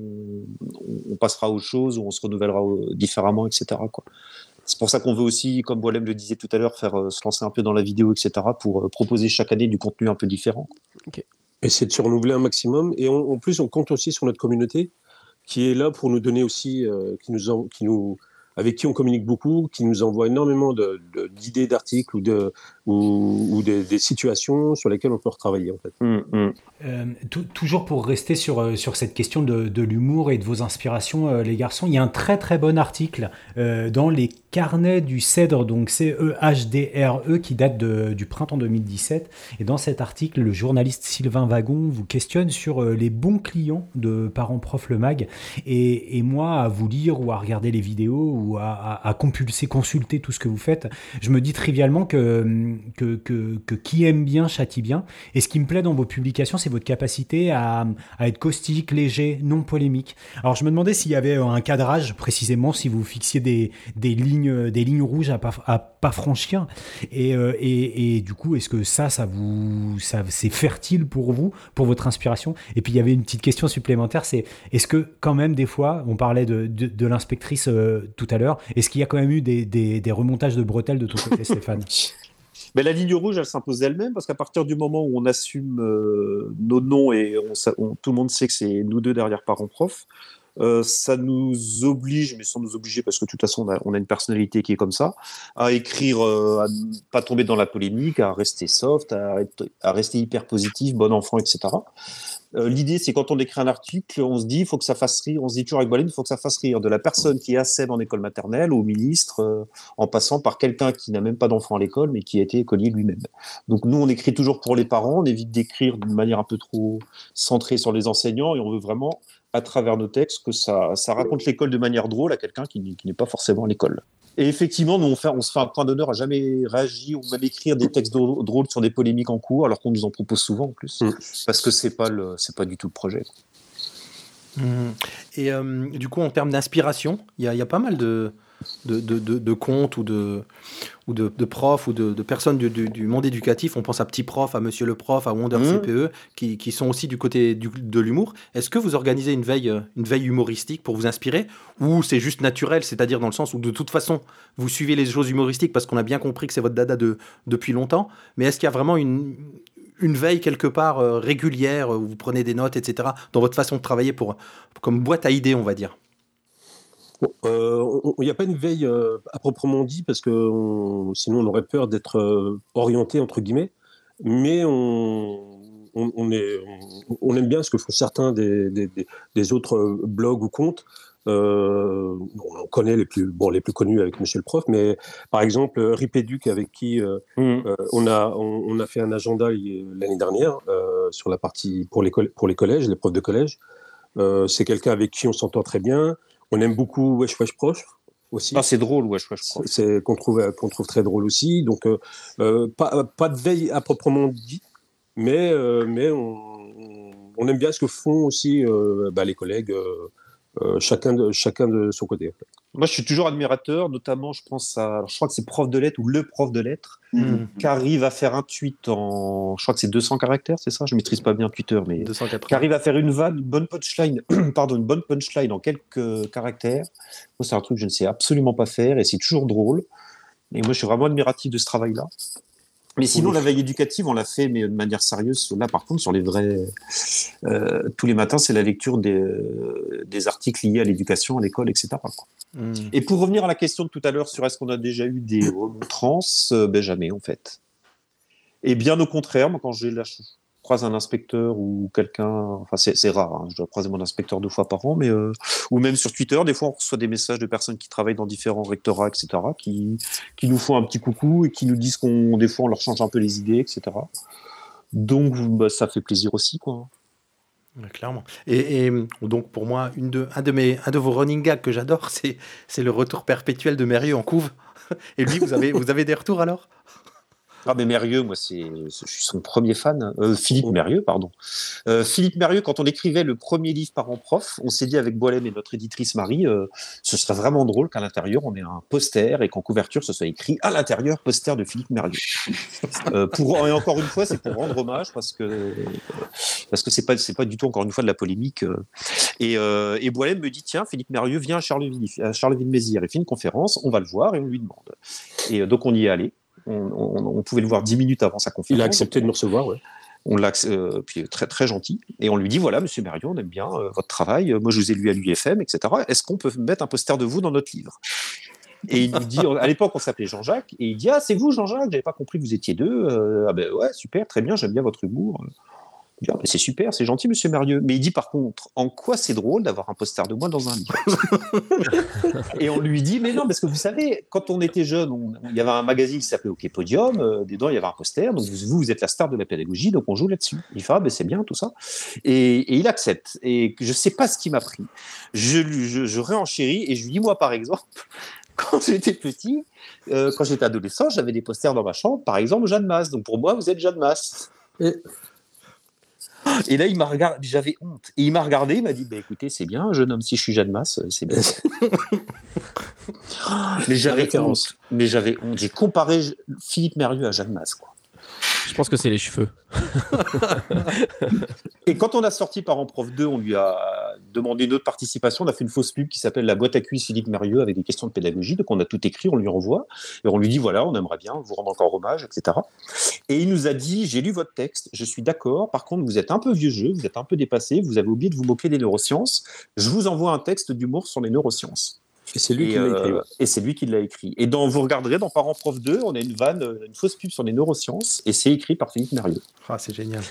on passera aux choses ou on se renouvellera euh, différemment, etc. C'est pour ça qu'on veut aussi, comme Boilem le disait tout à l'heure, faire euh, se lancer un peu dans la vidéo, etc., pour euh, proposer chaque année du contenu un peu différent. Essayer de se renouveler un maximum. Et on- en plus, on compte aussi sur notre communauté qui est là pour nous donner aussi, euh, qui nous, en- qui nous, avec qui on communique beaucoup, qui nous envoie énormément de- de- d'idées d'articles ou, de, ou, ou des, des situations sur lesquelles on peut retravailler. En fait. Euh, tou- toujours pour rester sur, euh, sur cette question de, de l'humour et de vos inspirations, euh, les garçons, il y a un très très bon article euh, dans les carnets du CEDRE, donc C-E-H-D-R-E, qui date de- du printemps 2017. Et dans cet article, le journaliste Sylvain Wagon vous questionne sur euh, les bons clients de Parents Prof Le Mag. Et, et moi, à vous lire ou à regarder les vidéos ou à, à- à compulser, consulter tout ce que vous faites, je me dis trivialement que, que, que, que qui aime bien châtie bien. Et ce qui me plaît dans vos publications, c'est votre capacité à, à être caustique, léger, non polémique. Alors je me demandais s'il y avait un cadrage précisément, si vous fixiez des, des, lignes, des lignes rouges à pas, à pas franchir. Et, euh, et, et du coup, est-ce que ça, ça vous, ça, c'est fertile pour vous, pour votre inspiration? Et puis il y avait une petite question supplémentaire, c'est est-ce que quand même des fois, on parlait de, de, de l'inspectrice euh, tout à l'heure, est-ce qu'il y a quand même eu des, des, des remontages de bretelles de ton côté, <laughs> Stéphane? Mais la ligne rouge, elle s'impose d'elle-même parce qu'à partir du moment où on assume euh, nos noms et tout le monde sait que c'est nous deux derrière parents prof, Euh, ça nous oblige, mais sans nous obliger, parce que de toute façon, on a, une personnalité qui est comme ça, à écrire, euh, à ne pas tomber dans la polémique, à rester soft, à, à rester hyper positif, bon enfant, etc. Euh, L'idée, c'est quand on écrit un article, on se dit, il faut que ça fasse rire, on se dit toujours avec Bolin, il faut que ça fasse rire de la personne qui est ASEB en école maternelle au ministre, euh, en passant par quelqu'un qui n'a même pas d'enfant à l'école, mais qui a été écolier lui-même. Donc nous, on écrit toujours pour les parents, on évite d'écrire d'une manière un peu trop centrée sur les enseignants, et on veut vraiment, à travers nos textes, que ça, raconte l'école de manière drôle à quelqu'un qui, qui n'est pas forcément à l'école. Et effectivement, nous, on, fait, on se fait un point d'honneur à jamais réagir ou même écrire des textes drô- drôles sur des polémiques en cours, alors qu'on nous en propose souvent en plus, Mm. parce que c'est pas le, c'est pas du tout le projet. Mhm. Et euh, du coup, en termes d'inspiration, il y, a- il y a pas mal de, de, de, de- de contes ou de, ou de, de profs ou de, de personnes du, du- du monde éducatif. On pense à Petit Prof, à Monsieur le Prof, à Wonder Mhm. CPE, qui, qui sont aussi du côté du- de l'humour. Est-ce que vous organisez une veille, euh, une veille humoristique pour vous inspirer ou c'est juste naturel, c'est-à-dire dans le sens où de toute façon, vous suivez les choses humoristiques parce qu'on a bien compris que c'est votre dada de, depuis longtemps, mais est-ce qu'il y a vraiment une, une veille quelque part euh, régulière où vous prenez des notes, etc., dans votre façon de travailler pour, comme boîte à idées, on va dire? Il n'y a pas une veille euh, à proprement dit, parce que on- sinon on aurait peur d'être euh, orienté, entre guillemets, mais on, on, on est, on, on aime bien ce que font certains des, des, des- des autres euh, blogs ou comptes. Euh, on connaît les plus, bon, les plus connus avec Monsieur le Prof, mais par exemple, euh, Ripéduc, avec qui euh, euh, on, a, on, on a fait un agenda l'année dernière euh, sur la partie pour les, pour les collèges, les profs de collège. Euh, c'est quelqu'un avec qui on s'entend très bien. On aime beaucoup Wesh Wesh Proche aussi. Ah, c'est drôle, crois. je crois. C'est- qu'on trouve qu'on trouve très drôle aussi. Donc euh, euh, pas pas de veille à proprement dit, mais euh, mais on, on aime bien ce que font aussi bah, les collègues, euh, chacun de chacun de son côté. en fait. Moi, je suis toujours admirateur, notamment, je pense à, alors, je crois que c'est prof de lettres ou le prof de lettres, Mhm. qui arrive à faire un tweet en, je crois que c'est 200 caractères, c'est ça? Je maîtrise pas bien Twitter, mais 280. qui arrive à faire une vanne, une bonne punchline, <clears throat> pardon, une bonne punchline en quelques caractères. Moi, c'est un truc que je ne sais absolument pas faire et c'est toujours drôle. Et moi, je suis vraiment admiratif de ce travail-là. Mais sinon, Oui. la veille éducative, on l'a fait, mais de manière sérieuse. Là, par contre, sur les vrais, euh, tous les matins, c'est la lecture des, euh, des articles liés à l'éducation, à l'école, etc. Mhm. Et pour revenir à la question de tout à l'heure sur est-ce qu'on a déjà eu des remontrances, euh, ben jamais en fait. Et bien au contraire, moi quand j'ai la croise un inspecteur ou quelqu'un, enfin c'est rare, hein, je dois croiser mon inspecteur deux fois par an, mais euh, ou même sur Twitter, des fois on reçoit des messages de personnes qui travaillent dans différents rectorats, etc., qui, qui nous font un petit coucou et qui nous disent qu'on des fois on leur change un peu les idées, etc. Donc bah, ça fait plaisir aussi quoi. Clairement. Et, donc pour moi, une de, un, de mes, un de vos running gags que j'adore, c'est, c'est le retour perpétuel de Mérieux en couve. <laughs> Et lui, vous avez, vous avez des retours alors? Ah mais Mérieux, moi c'est, je suis son premier fan. Euh, Philippe Mérieux, pardon. Euh, Philippe Mérieux, quand on écrivait le premier livre par an prof, on s'est dit avec Boilem et notre éditrice Marie, euh, ce serait vraiment drôle qu'à l'intérieur on ait un poster et qu'en couverture ce soit écrit à l'intérieur poster de Philippe Mérieux. Pour et encore une fois, c'est pour rendre hommage parce que parce que c'est pas c'est pas du tout encore une fois de la polémique. Et, et Boilem me dit tiens Philippe Mérieux vient à Charleville à Charleville-Mézières et fait une conférence, on va le voir et on lui demande. Et donc on y est allé. On, on- on pouvait le voir dix minutes avant sa conférence. Il a accepté de nous recevoir. Ouais. On l'a, euh, puis très très gentil. Et on lui dit voilà, Monsieur Mérieux, on aime bien euh, votre travail. Euh, Moi, je vous ai lu à l'UFM, etc. Est-ce qu'on peut mettre un poster de vous dans notre livre? Et il nous dit, <laughs> à l'époque, on s'appelait Jean-Jacques, et il dit ah c'est vous Jean-Jacques, j'avais pas compris que vous étiez deux. Euh, ah ben ouais, super, très bien, j'aime bien votre humour. Il dit, Ah ben, c'est super, c'est gentil, Monsieur Mérieux. Mais il dit par contre, en quoi c'est drôle d'avoir un poster de moi dans un livre <laughs> Et on lui dit, mais non, parce que vous savez, quand on était jeune, il y avait un magazine qui s'appelait OK Podium, euh, dedans il y avait un poster, donc vous, vous êtes la star de la pédagogie, donc on joue là-dessus. Il fait, ah ben c'est bien tout ça. Et, et il accepte. Et je sais pas ce qui m'a pris. Je, lui- je, je réenchéris et je lui dis, moi par exemple, <laughs> quand j'étais petit, euh, quand j'étais adolescent, j'avais des posters dans ma chambre, par exemple Jeanne Masse. Donc pour moi, vous êtes Jeanne Masse. Et, et là, il m'a regardé, j'avais honte. Et il m'a regardé, il m'a dit, bah, écoutez, c'est bien, jeune homme, si je suis Jeanne Masse, euh, c'est bien. <laughs> mais j'avais honte. Mais j'avais honte. J'ai comparé Philippe Mérieux à Jeanne Masse, quoi. Je pense que c'est les cheveux. <laughs> Et quand on a sorti Parents Prof 2, on lui a demandé une autre participation. On a fait une fausse pub qui s'appelle La boîte à cuisse Philippe Mérieux avec des questions de pédagogie. Donc on a tout écrit, on lui envoie et on lui dit voilà, on aimerait bien vous rendre encore hommage, etc. Et il nous a dit J'ai lu votre texte, je suis d'accord. Par contre, vous êtes un peu vieux jeu, vous êtes un peu dépassé, vous avez oublié de vous moquer des neurosciences. Je vous envoie un texte d'humour sur les neurosciences. Et c'est lui Et, qui l'a écrit. euh, et c'est lui qui l'a écrit. Et dans, vous regarderez dans Parents Prof 2, on a une vanne, euh, une fausse pub sur les neurosciences, et c'est écrit par Philippe Mérieux. Ah, c'est génial.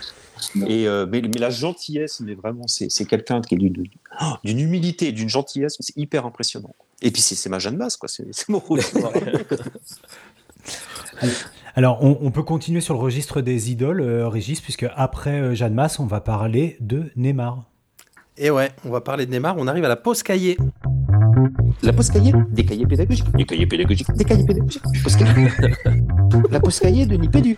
Et, euh, mais, mais la gentillesse, mais vraiment, c'est quelqu'un qui est d'une oh, d'une humilité, d'une gentillesse, c'est hyper impressionnant. Et puis c'est c'est ma Jeanne Masse, quoi. C'est c'est mon rôle. <laughs> Alors, on, on peut continuer sur le registre des idoles, euh, Régis, puisque après euh, Jeanne Masse, on va parler de Neymar. Et ouais, on va parler de Neymar. On arrive à la pause cahier. La pause cahier, des cahiers pédagogiques, des cahiers pédagogiques, des cahiers pédagogiques. Pause cahier. <laughs> La pause cahier de Nipédu.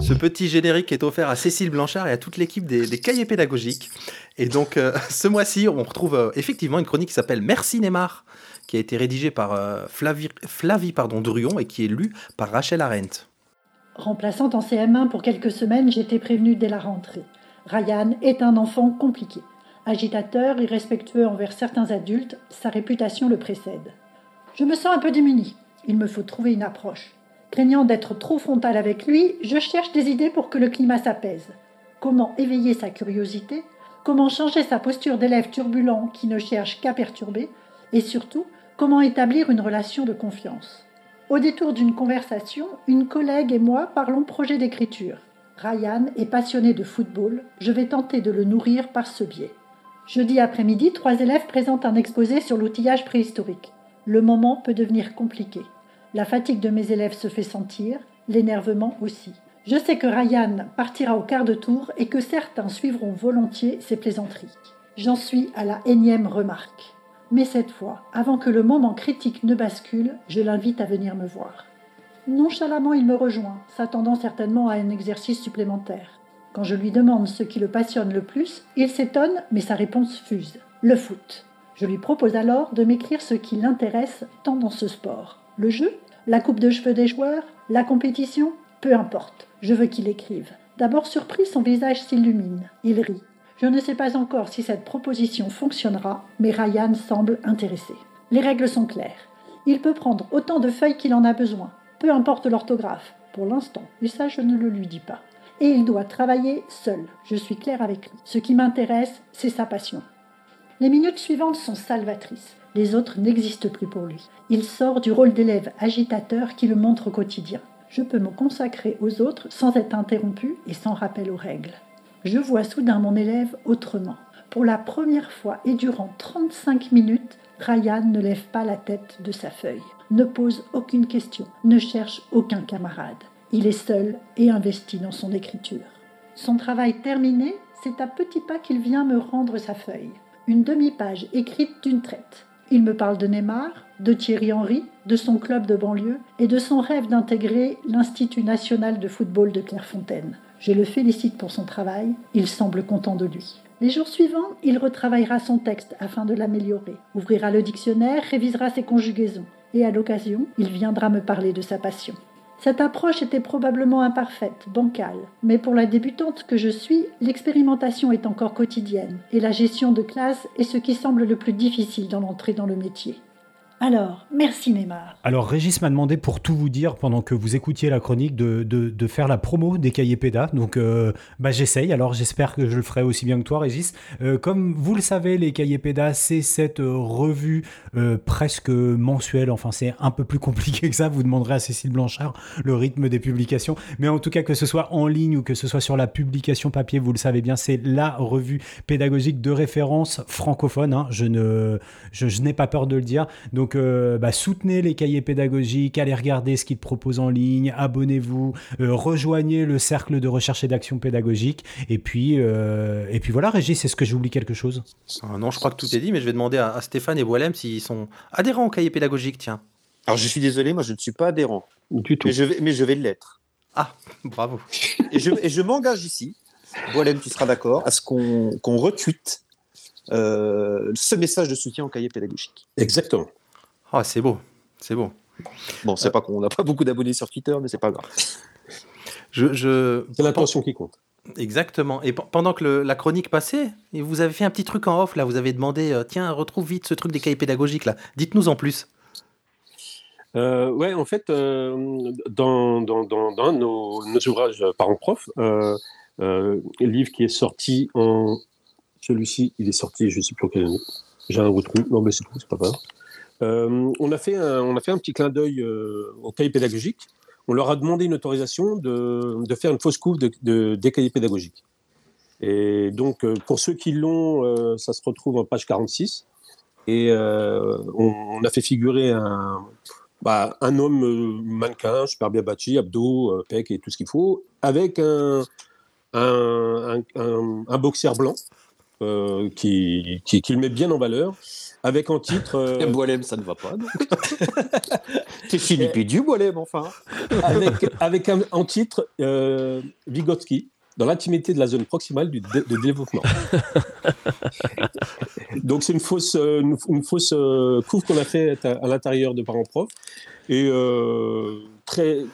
Ce petit générique est offert à Cécile Blanchard et à toute l'équipe des, des cahiers pédagogiques. Et donc, euh, <laughs> ce mois-ci, on retrouve euh, effectivement une chronique qui s'appelle Merci Neymar, qui a été rédigée par euh, Flavie, Flavie pardon, Druon et qui est lue par Rachel Arendt. Remplaçante en CM1 pour quelques semaines, j'étais prévenue dès la rentrée. Ryan est un enfant compliqué. Agitateur, irrespectueux envers certains adultes, sa réputation le précède. Je me sens un peu démunie. Il me faut trouver une approche. Craignant d'être trop frontal avec lui, je cherche des idées pour que le climat s'apaise. Comment éveiller sa curiosité? Comment changer sa posture d'élève turbulent qui ne cherche qu'à perturber? Et surtout, comment établir une relation de confiance? Au détour d'une conversation, une collègue et moi parlons projet d'écriture. Ryan est passionné de football, je vais tenter de le nourrir par ce biais. Jeudi après-midi, trois élèves présentent un exposé sur l'outillage préhistorique. Le moment peut devenir compliqué. La fatigue de mes élèves se fait sentir, l'énervement aussi. Je sais que Ryan partira au quart de tour et que certains suivront volontiers ses plaisanteries. J'en suis à la énième remarque. Mais cette fois, avant que le moment critique ne bascule, je l'invite à venir me voir. Nonchalamment, il me rejoint, s'attendant certainement à un exercice supplémentaire. Quand je lui demande ce qui le passionne le plus, il s'étonne, mais sa réponse fuse. Le foot. Je lui propose alors de m'écrire ce qui l'intéresse tant dans ce sport. Le jeu La coupe de cheveux des joueurs La compétition Peu importe, je veux qu'il écrive. D'abord surpris, son visage s'illumine. Il rit. Je ne sais pas encore si cette proposition fonctionnera, mais Ryan semble intéressé. Les règles sont claires. Il peut prendre autant de feuilles qu'il en a besoin, peu importe l'orthographe, pour l'instant, et ça je ne le lui dis pas. Et il doit travailler seul, je suis claire avec lui. Ce qui m'intéresse, c'est sa passion. Les minutes suivantes sont salvatrices. Les autres n'existent plus pour lui. Il sort du rôle d'élève agitateur qui le montre au quotidien. Je peux me consacrer aux autres sans être interrompu et sans rappel aux règles. Je vois soudain mon élève autrement. Pour la première fois et durant 35 minutes, Ryan ne lève pas la tête de sa feuille, ne pose aucune question, ne cherche aucun camarade. Il est seul et investi dans son écriture. Son travail terminé, c'est à petits pas qu'il vient me rendre sa feuille. Une demi-page écrite d'une traite. Il me parle de Neymar, de Thierry Henry, de son club de banlieue et de son rêve d'intégrer l'Institut national de football de Clairefontaine. Je le félicite pour son travail, il semble content de lui. Les jours suivants, il retravaillera son texte afin de l'améliorer, ouvrira le dictionnaire, révisera ses conjugaisons, et à l'occasion, il viendra me parler de sa passion. Cette approche était probablement imparfaite, bancale, mais pour la débutante que je suis, l'expérimentation est encore quotidienne, et la gestion de classe est ce qui semble le plus difficile dans l'entrée dans le métier. Alors, merci Neymar. Alors, Régis m'a demandé, pour tout vous dire, pendant que vous écoutiez la chronique, de, de, faire la promo des cahiers PEDA. Donc, euh, bah, j'essaye. Alors, j'espère que je le ferai aussi bien que toi, Régis. Euh, comme vous le savez, les cahiers PEDA, c'est cette euh, revue presque mensuelle. Enfin, c'est un peu plus <laughs> compliqué que ça. Vous demanderez à Cécile Blanchard le rythme des publications. Mais en tout cas, que ce soit en ligne ou que ce soit sur la publication papier, vous le savez bien, c'est la revue pédagogique de référence francophone. hein. Je n'ai pas peur de le dire. Donc, euh, bah, soutenez les cahiers pédagogiques, allez regarder ce qu'ils proposent en ligne, abonnez-vous, euh, rejoignez le cercle de recherche et d'action pédagogique. Et puis, euh, et puis voilà, Régis, est-ce que j'oublie quelque chose? Ah non, je crois que tout est dit, mais je vais demander à, à Stéphane et Boilem s'ils sont adhérents au cahier pédagogique, tiens. Alors je suis désolé, moi je ne suis pas adhérent, Du tout. mais je vais, mais je vais l'être. Ah, bravo. Et je, et je m'engage ici, Boilem, tu seras d'accord, à ce qu'on retweete euh, ce message de soutien au cahier pédagogique. Exactement. Ah, c'est beau, c'est beau. Bon, c'est pas qu'on n'a pas beaucoup d'abonnés sur Twitter, mais c'est pas grave. Je, je... C'est l'intention qui compte. Exactement. Et pe- pendant que le- la chronique passait, et vous avez fait un petit truc en off, là, vous avez demandé, euh, tiens, retrouve vite ce truc des cahiers pédagogiques, là. Dites-nous en plus. Euh, ouais, en fait, euh, dans, dans, dans, dans nos, nos ouvrages parents-prof, euh, euh, le livre qui est sorti en. Celui-ci, il est sorti, je ne sais plus en quelle année. J'ai un retrou. Non, mais c'est tout, c'est pas grave. Euh, on, a fait un, on a fait un petit clin d'œil euh, au cahier pédagogique. On leur a demandé une autorisation de, de faire une fausse couve de, de- des cahiers pédagogiques. Et donc, euh, pour ceux qui l'ont, ça se retrouve en page 46. Et on, a fait figurer un, bah, un homme mannequin, super bien bâti, abdos, pecs et tout ce qu'il faut, avec un, un, un, boxer blanc euh, qui, qui le met bien en valeur, avec en titre. euh, <laughs> Boilem, ça ne va pas. <laughs> T'es Philippe Boilem, enfin. avec, avec un, en titre euh, Vygotsky, dans l'intimité de la zone proximale du dé- de développement. <laughs> Donc c'est une fausse, euh, une, une fausse euh, couve qu'on a fait à, à l'intérieur de parents profs et euh, très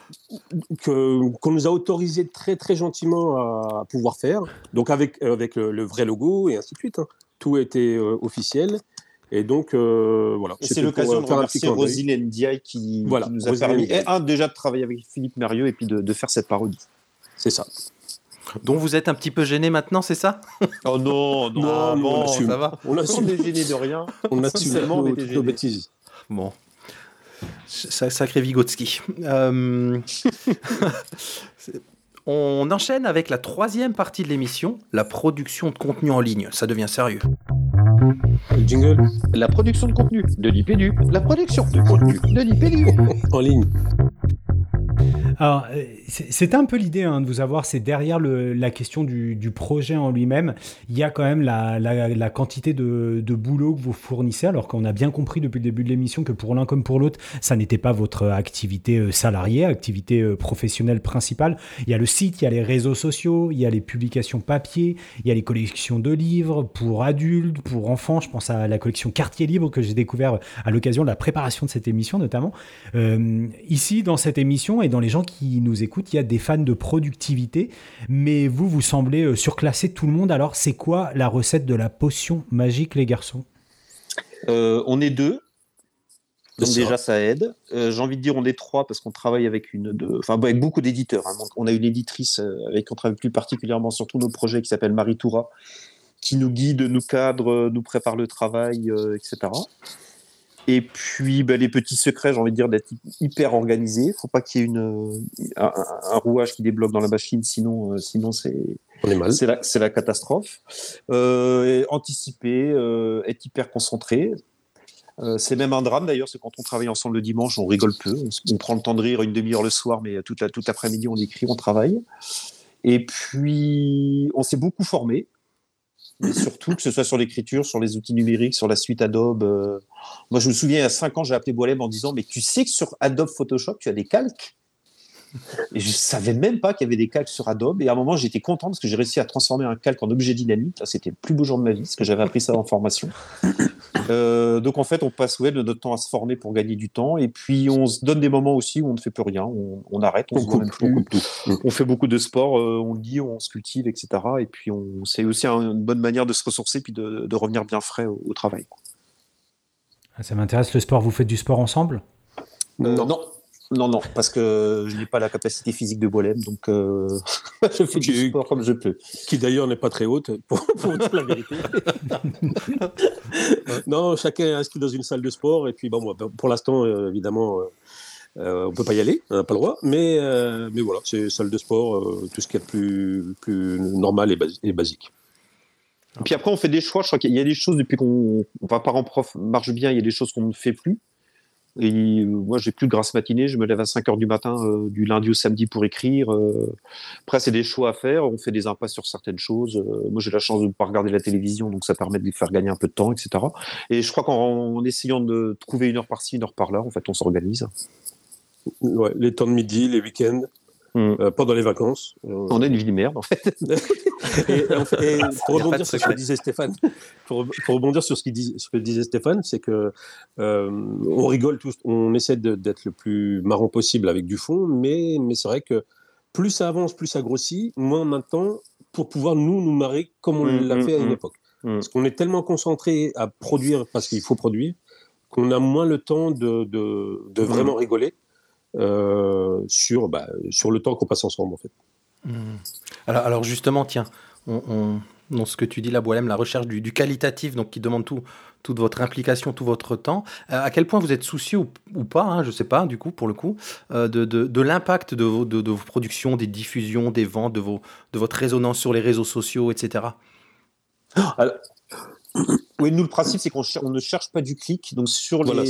que qu'on nous a autorisé très très gentiment à, pouvoir faire. Donc avec avec le, le vrai logo et ainsi de suite. hein. Tout était euh, officiel. Et donc, euh, voilà. Et C'est l'occasion de euh, faire un petit remercier. Rosine Ndiaye qui, Voilà, qui nous a Rosine permis, et un, déjà de travailler avec Philippe Mérieux et puis de, de faire cette parodie. C'est ça. Dont vous êtes un petit peu gêné maintenant, c'est ça? Oh non, non, <laughs> Non, ah, on bon, assume. ça va. On On assume. est gêné de rien. <laughs> On assume Seulement, on nos- nos bêtises. Bon. Sa- Sacré Vygotsky. Euh, <laughs> On enchaîne avec la troisième partie de l'émission, la production de contenu en ligne. Ça devient sérieux. Le jingle La production de contenu de l'IPDU. La production de contenu de l'IPDU. en ligne. Alors, euh, c'est un peu l'idée hein, de vous avoir, c'est derrière la question du, projet en lui-même, il y a quand même la, quantité de, boulot que vous fournissez, alors qu'on a bien compris depuis le début de l'émission que pour l'un comme pour l'autre, ça n'était pas votre activité euh, salariée, activité euh, professionnelle principale. Il y a le site, il y a les réseaux sociaux, il y a les publications papier, il y a les collections de livres pour adultes, pour enfants. Je pense à la collection Quartier Libre que j'ai découvert à l'occasion de la préparation de cette émission notamment. Ici, dans cette émission et dans les gens qui nous écoutent, il y a des fans de productivité, mais vous, vous semblez euh, surclasser tout le monde. Alors, c'est quoi la recette de la potion magique, les garçons? Euh, on est deux. Donc déjà ça aide. Euh, J'ai envie de dire on est trois parce qu'on travaille avec une, de, enfin avec beaucoup d'éditeurs. hein. On a une éditrice avec qui on travaille plus particulièrement sur tous nos projets qui s'appelle Marie Toura, qui nous guide, nous cadre, nous prépare le travail, euh, etc. Et puis ben, les petits secrets, j'ai envie de dire d'être hy- hyper organisé. Faut pas qu'il y ait une, un, rouage qui débloque dans la machine, sinon, euh, sinon c'est c'est la, catastrophe. Euh, anticiper, euh, être hyper concentré. C'est même un drame d'ailleurs, c'est quand on travaille ensemble le dimanche, on rigole peu, on, prend le temps de rire une demi-heure le soir, mais toute la, toute l'après-midi on écrit, on travaille. Et puis on s'est beaucoup formé, mais surtout que ce soit sur l'écriture, sur les outils numériques, sur la suite Adobe. euh, Moi je me souviens, il y a cinq ans, j'ai appelé Boilem en disant, mais tu sais que sur Adobe Photoshop, tu as des calques? Et je savais même pas qu'il y avait des calques sur Adobe. Et à un moment, j'étais content parce que j'ai réussi à transformer un calque en objet dynamique. C'était le plus beau jour de ma vie, parce que j'avais appris ça en formation. <laughs> Euh, donc, en fait, on passe ouais, de notre temps à se former pour gagner du temps. Et puis, on se donne des moments aussi où on ne fait plus rien. On, on arrête, on, On se voit coupe, même on plus. coupe tout. On fait beaucoup de sport, euh, on lit, on se cultive, etc. Et puis, on, c'est aussi un- une bonne manière de se ressourcer puis de, de revenir bien frais au, au travail. Ah, Ça m'intéresse, le sport, vous faites du sport ensemble? Euh, non. non, non, parce que je n'ai pas la capacité physique de Boilem, donc euh, <laughs> je fais du sport comme je peux. qui d'ailleurs n'est pas très haute, pour, <laughs> pour dire la vérité. <laughs> non, chacun est inscrit dans une salle de sport, et puis bon, moi, pour l'instant, euh, évidemment, euh, on peut pas y aller, on n'a pas le droit, mais, euh, mais voilà, c'est salle de sport, euh, tout ce qu'il y a de plus, plus normal et, basi- et basique. Et puis après, on fait des choix. Je crois qu'il y a des choses depuis qu'on par en prof marche bien. Il y a des choses qu'on ne fait plus. Et euh, moi, j'ai plus de grasse matinée. Je me lève à 5 heures du matin, euh, du lundi au samedi pour écrire. euh. Après, c'est des choix à faire. On fait des impasses sur certaines choses. Moi, j'ai la chance de ne pas regarder la télévision, donc ça permet de faire gagner un peu de temps, etc. Et je crois qu'en en essayant de trouver une heure par-ci, une heure par-là, en fait, on s'organise. Ouais, les temps de midi, les week-ends. Euh, pendant les vacances. euh, On a une vie de merde, en fait. <laughs> Et, en fait- et <laughs> pour rebondir sur ce que disait Stéphane, pour, pour rebondir sur ce, qu'il dis- ce que disait Stéphane, c'est que euh, on rigole tous, on essaie d'être le plus marrant possible avec du fond, mais, mais c'est vrai que plus ça avance, plus ça grossit, moins maintenant pour pouvoir nous nous marrer comme on Mm, l'a mm, fait à une mm. époque. Mm. Parce qu'on est tellement concentré à produire parce qu'il faut produire qu'on a moins le temps de, de, de vraiment rigoler sur, bah, sur le temps qu'on passe ensemble, en fait. Hmm. Alors, alors justement, tiens, on, on- dans ce que tu dis là, Boilem, la recherche du, du qualitatif, donc qui demande tout, toute votre implication, tout votre temps. Euh, à quel point vous êtes soucieux ou, ou pas, hein, je sais pas, du coup, pour le coup, euh, de, de, de l'impact de vos, de, de vos productions, des diffusions, des ventes, de, vos, de votre résonance sur les réseaux sociaux, etc. Oui, nous, le principe, c'est qu'on cher- on ne cherche pas du clic. Donc, sur, les-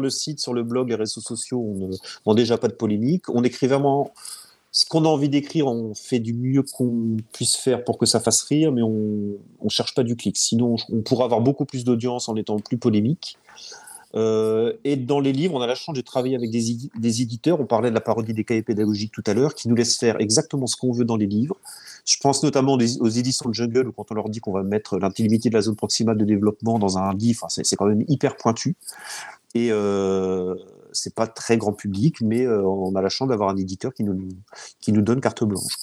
le site, sur le blog, les réseaux sociaux, on ne bon, déjà pas de polémique. On écrit vraiment ce qu'on a envie d'écrire. On fait du mieux qu'on puisse faire pour que ça fasse rire, mais on ne cherche pas du clic. Sinon, on pourra avoir beaucoup plus d'audience en étant plus polémique. Euh, et dans les livres, on a la chance de travailler avec des, des éditeurs. On parlait de la parodie des cahiers pédagogiques tout à l'heure, qui nous laissent faire exactement ce qu'on veut dans les livres. Je pense notamment aux éditions de Jungle, où quand on leur dit qu'on va mettre l'intimité de la zone proximale de développement dans un livre, c'est quand même hyper pointu. Et euh, c'est pas très grand public, mais euh, on a la chance d'avoir un éditeur qui nous, qui nous donne carte blanche.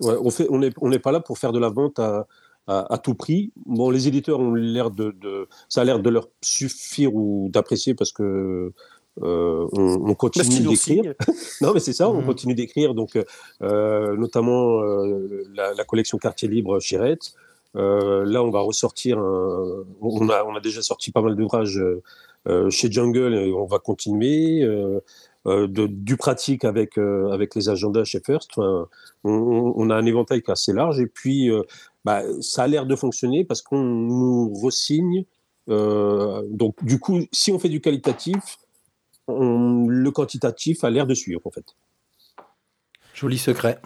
On n'est on n'est pas là pour faire de la vente à, à, à tout prix. Bon, les éditeurs ont l'air de, de, ça a l'air de leur suffire ou d'apprécier parce que euh, on, on continue d'écrire. <laughs> non, mais c'est ça, on Mhm. continue d'écrire. Donc, euh, notamment euh, la, la collection Quartier Libre Chirette. Euh, là, on va ressortir. Un, on a, on a déjà sorti pas mal d'ouvrages chez Jungle et on va continuer. De, du pratique avec, avec les agendas chez First. Enfin, on, on- a un éventail qui est assez large et puis bah, ça a l'air de fonctionner parce qu'on nous ressigne. Euh, donc, du coup, si on fait du qualitatif, le quantitatif a l'air de suivre en fait. Joli secret.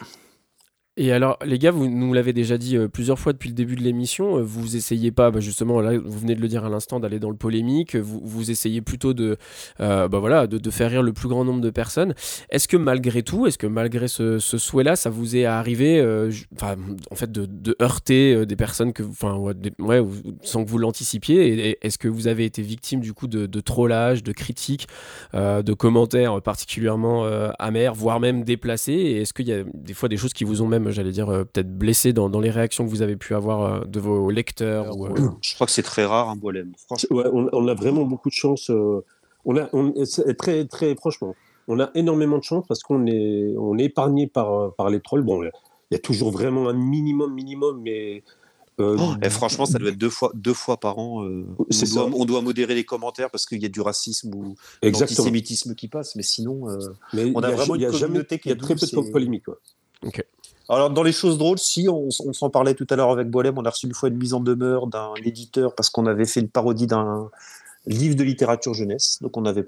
Et alors, les gars, vous nous l'avez déjà dit euh, plusieurs fois depuis le début de l'émission, euh, vous essayez pas, bah, justement, là, vous venez de le dire à l'instant, d'aller dans le polémique, vous, vous essayez plutôt de, euh, bah, voilà, de, faire rire le plus grand nombre de personnes. Est-ce que malgré tout, est-ce que malgré ce, souhait-là, ça vous est arrivé, euh, en fait, de, heurter euh, des personnes que, enfin, ouais, sans que vous l'anticipiez? Est-ce que vous avez été victime du coup de, de trollage, de critiques, euh, de commentaires particulièrement euh, amers, voire même déplacés? Est-ce qu'il y a des fois des choses qui vous ont même, j'allais dire, euh, peut-être blessé dans, dans les réactions que vous avez pu avoir euh, de vos lecteurs ou, euh, Je crois que c'est très rare un Boilem. Franchement, Ouais, on, on a vraiment beaucoup de chance. euh, on a, on, très, très franchement, on a énormément de chance parce qu'on est, on est épargné par, par les trolls. Bon, il y a toujours vraiment un minimum, minimum, mais euh, Et franchement, ça doit être deux fois, deux fois par an. euh, on, doit, ça. on doit modérer les commentaires parce qu'il y a du racisme ou l'antisémitisme qui passe. Mais sinon, euh, Mais On a il y vraiment a une jamais, communauté qui il y a très peu de polémiques. quoi. Alors, dans les choses drôles, si, on, s'en parlait tout à l'heure avec Boilem, on a reçu une fois une mise en demeure d'un éditeur parce qu'on avait fait une parodie d'un livre de littérature jeunesse. Donc, on avait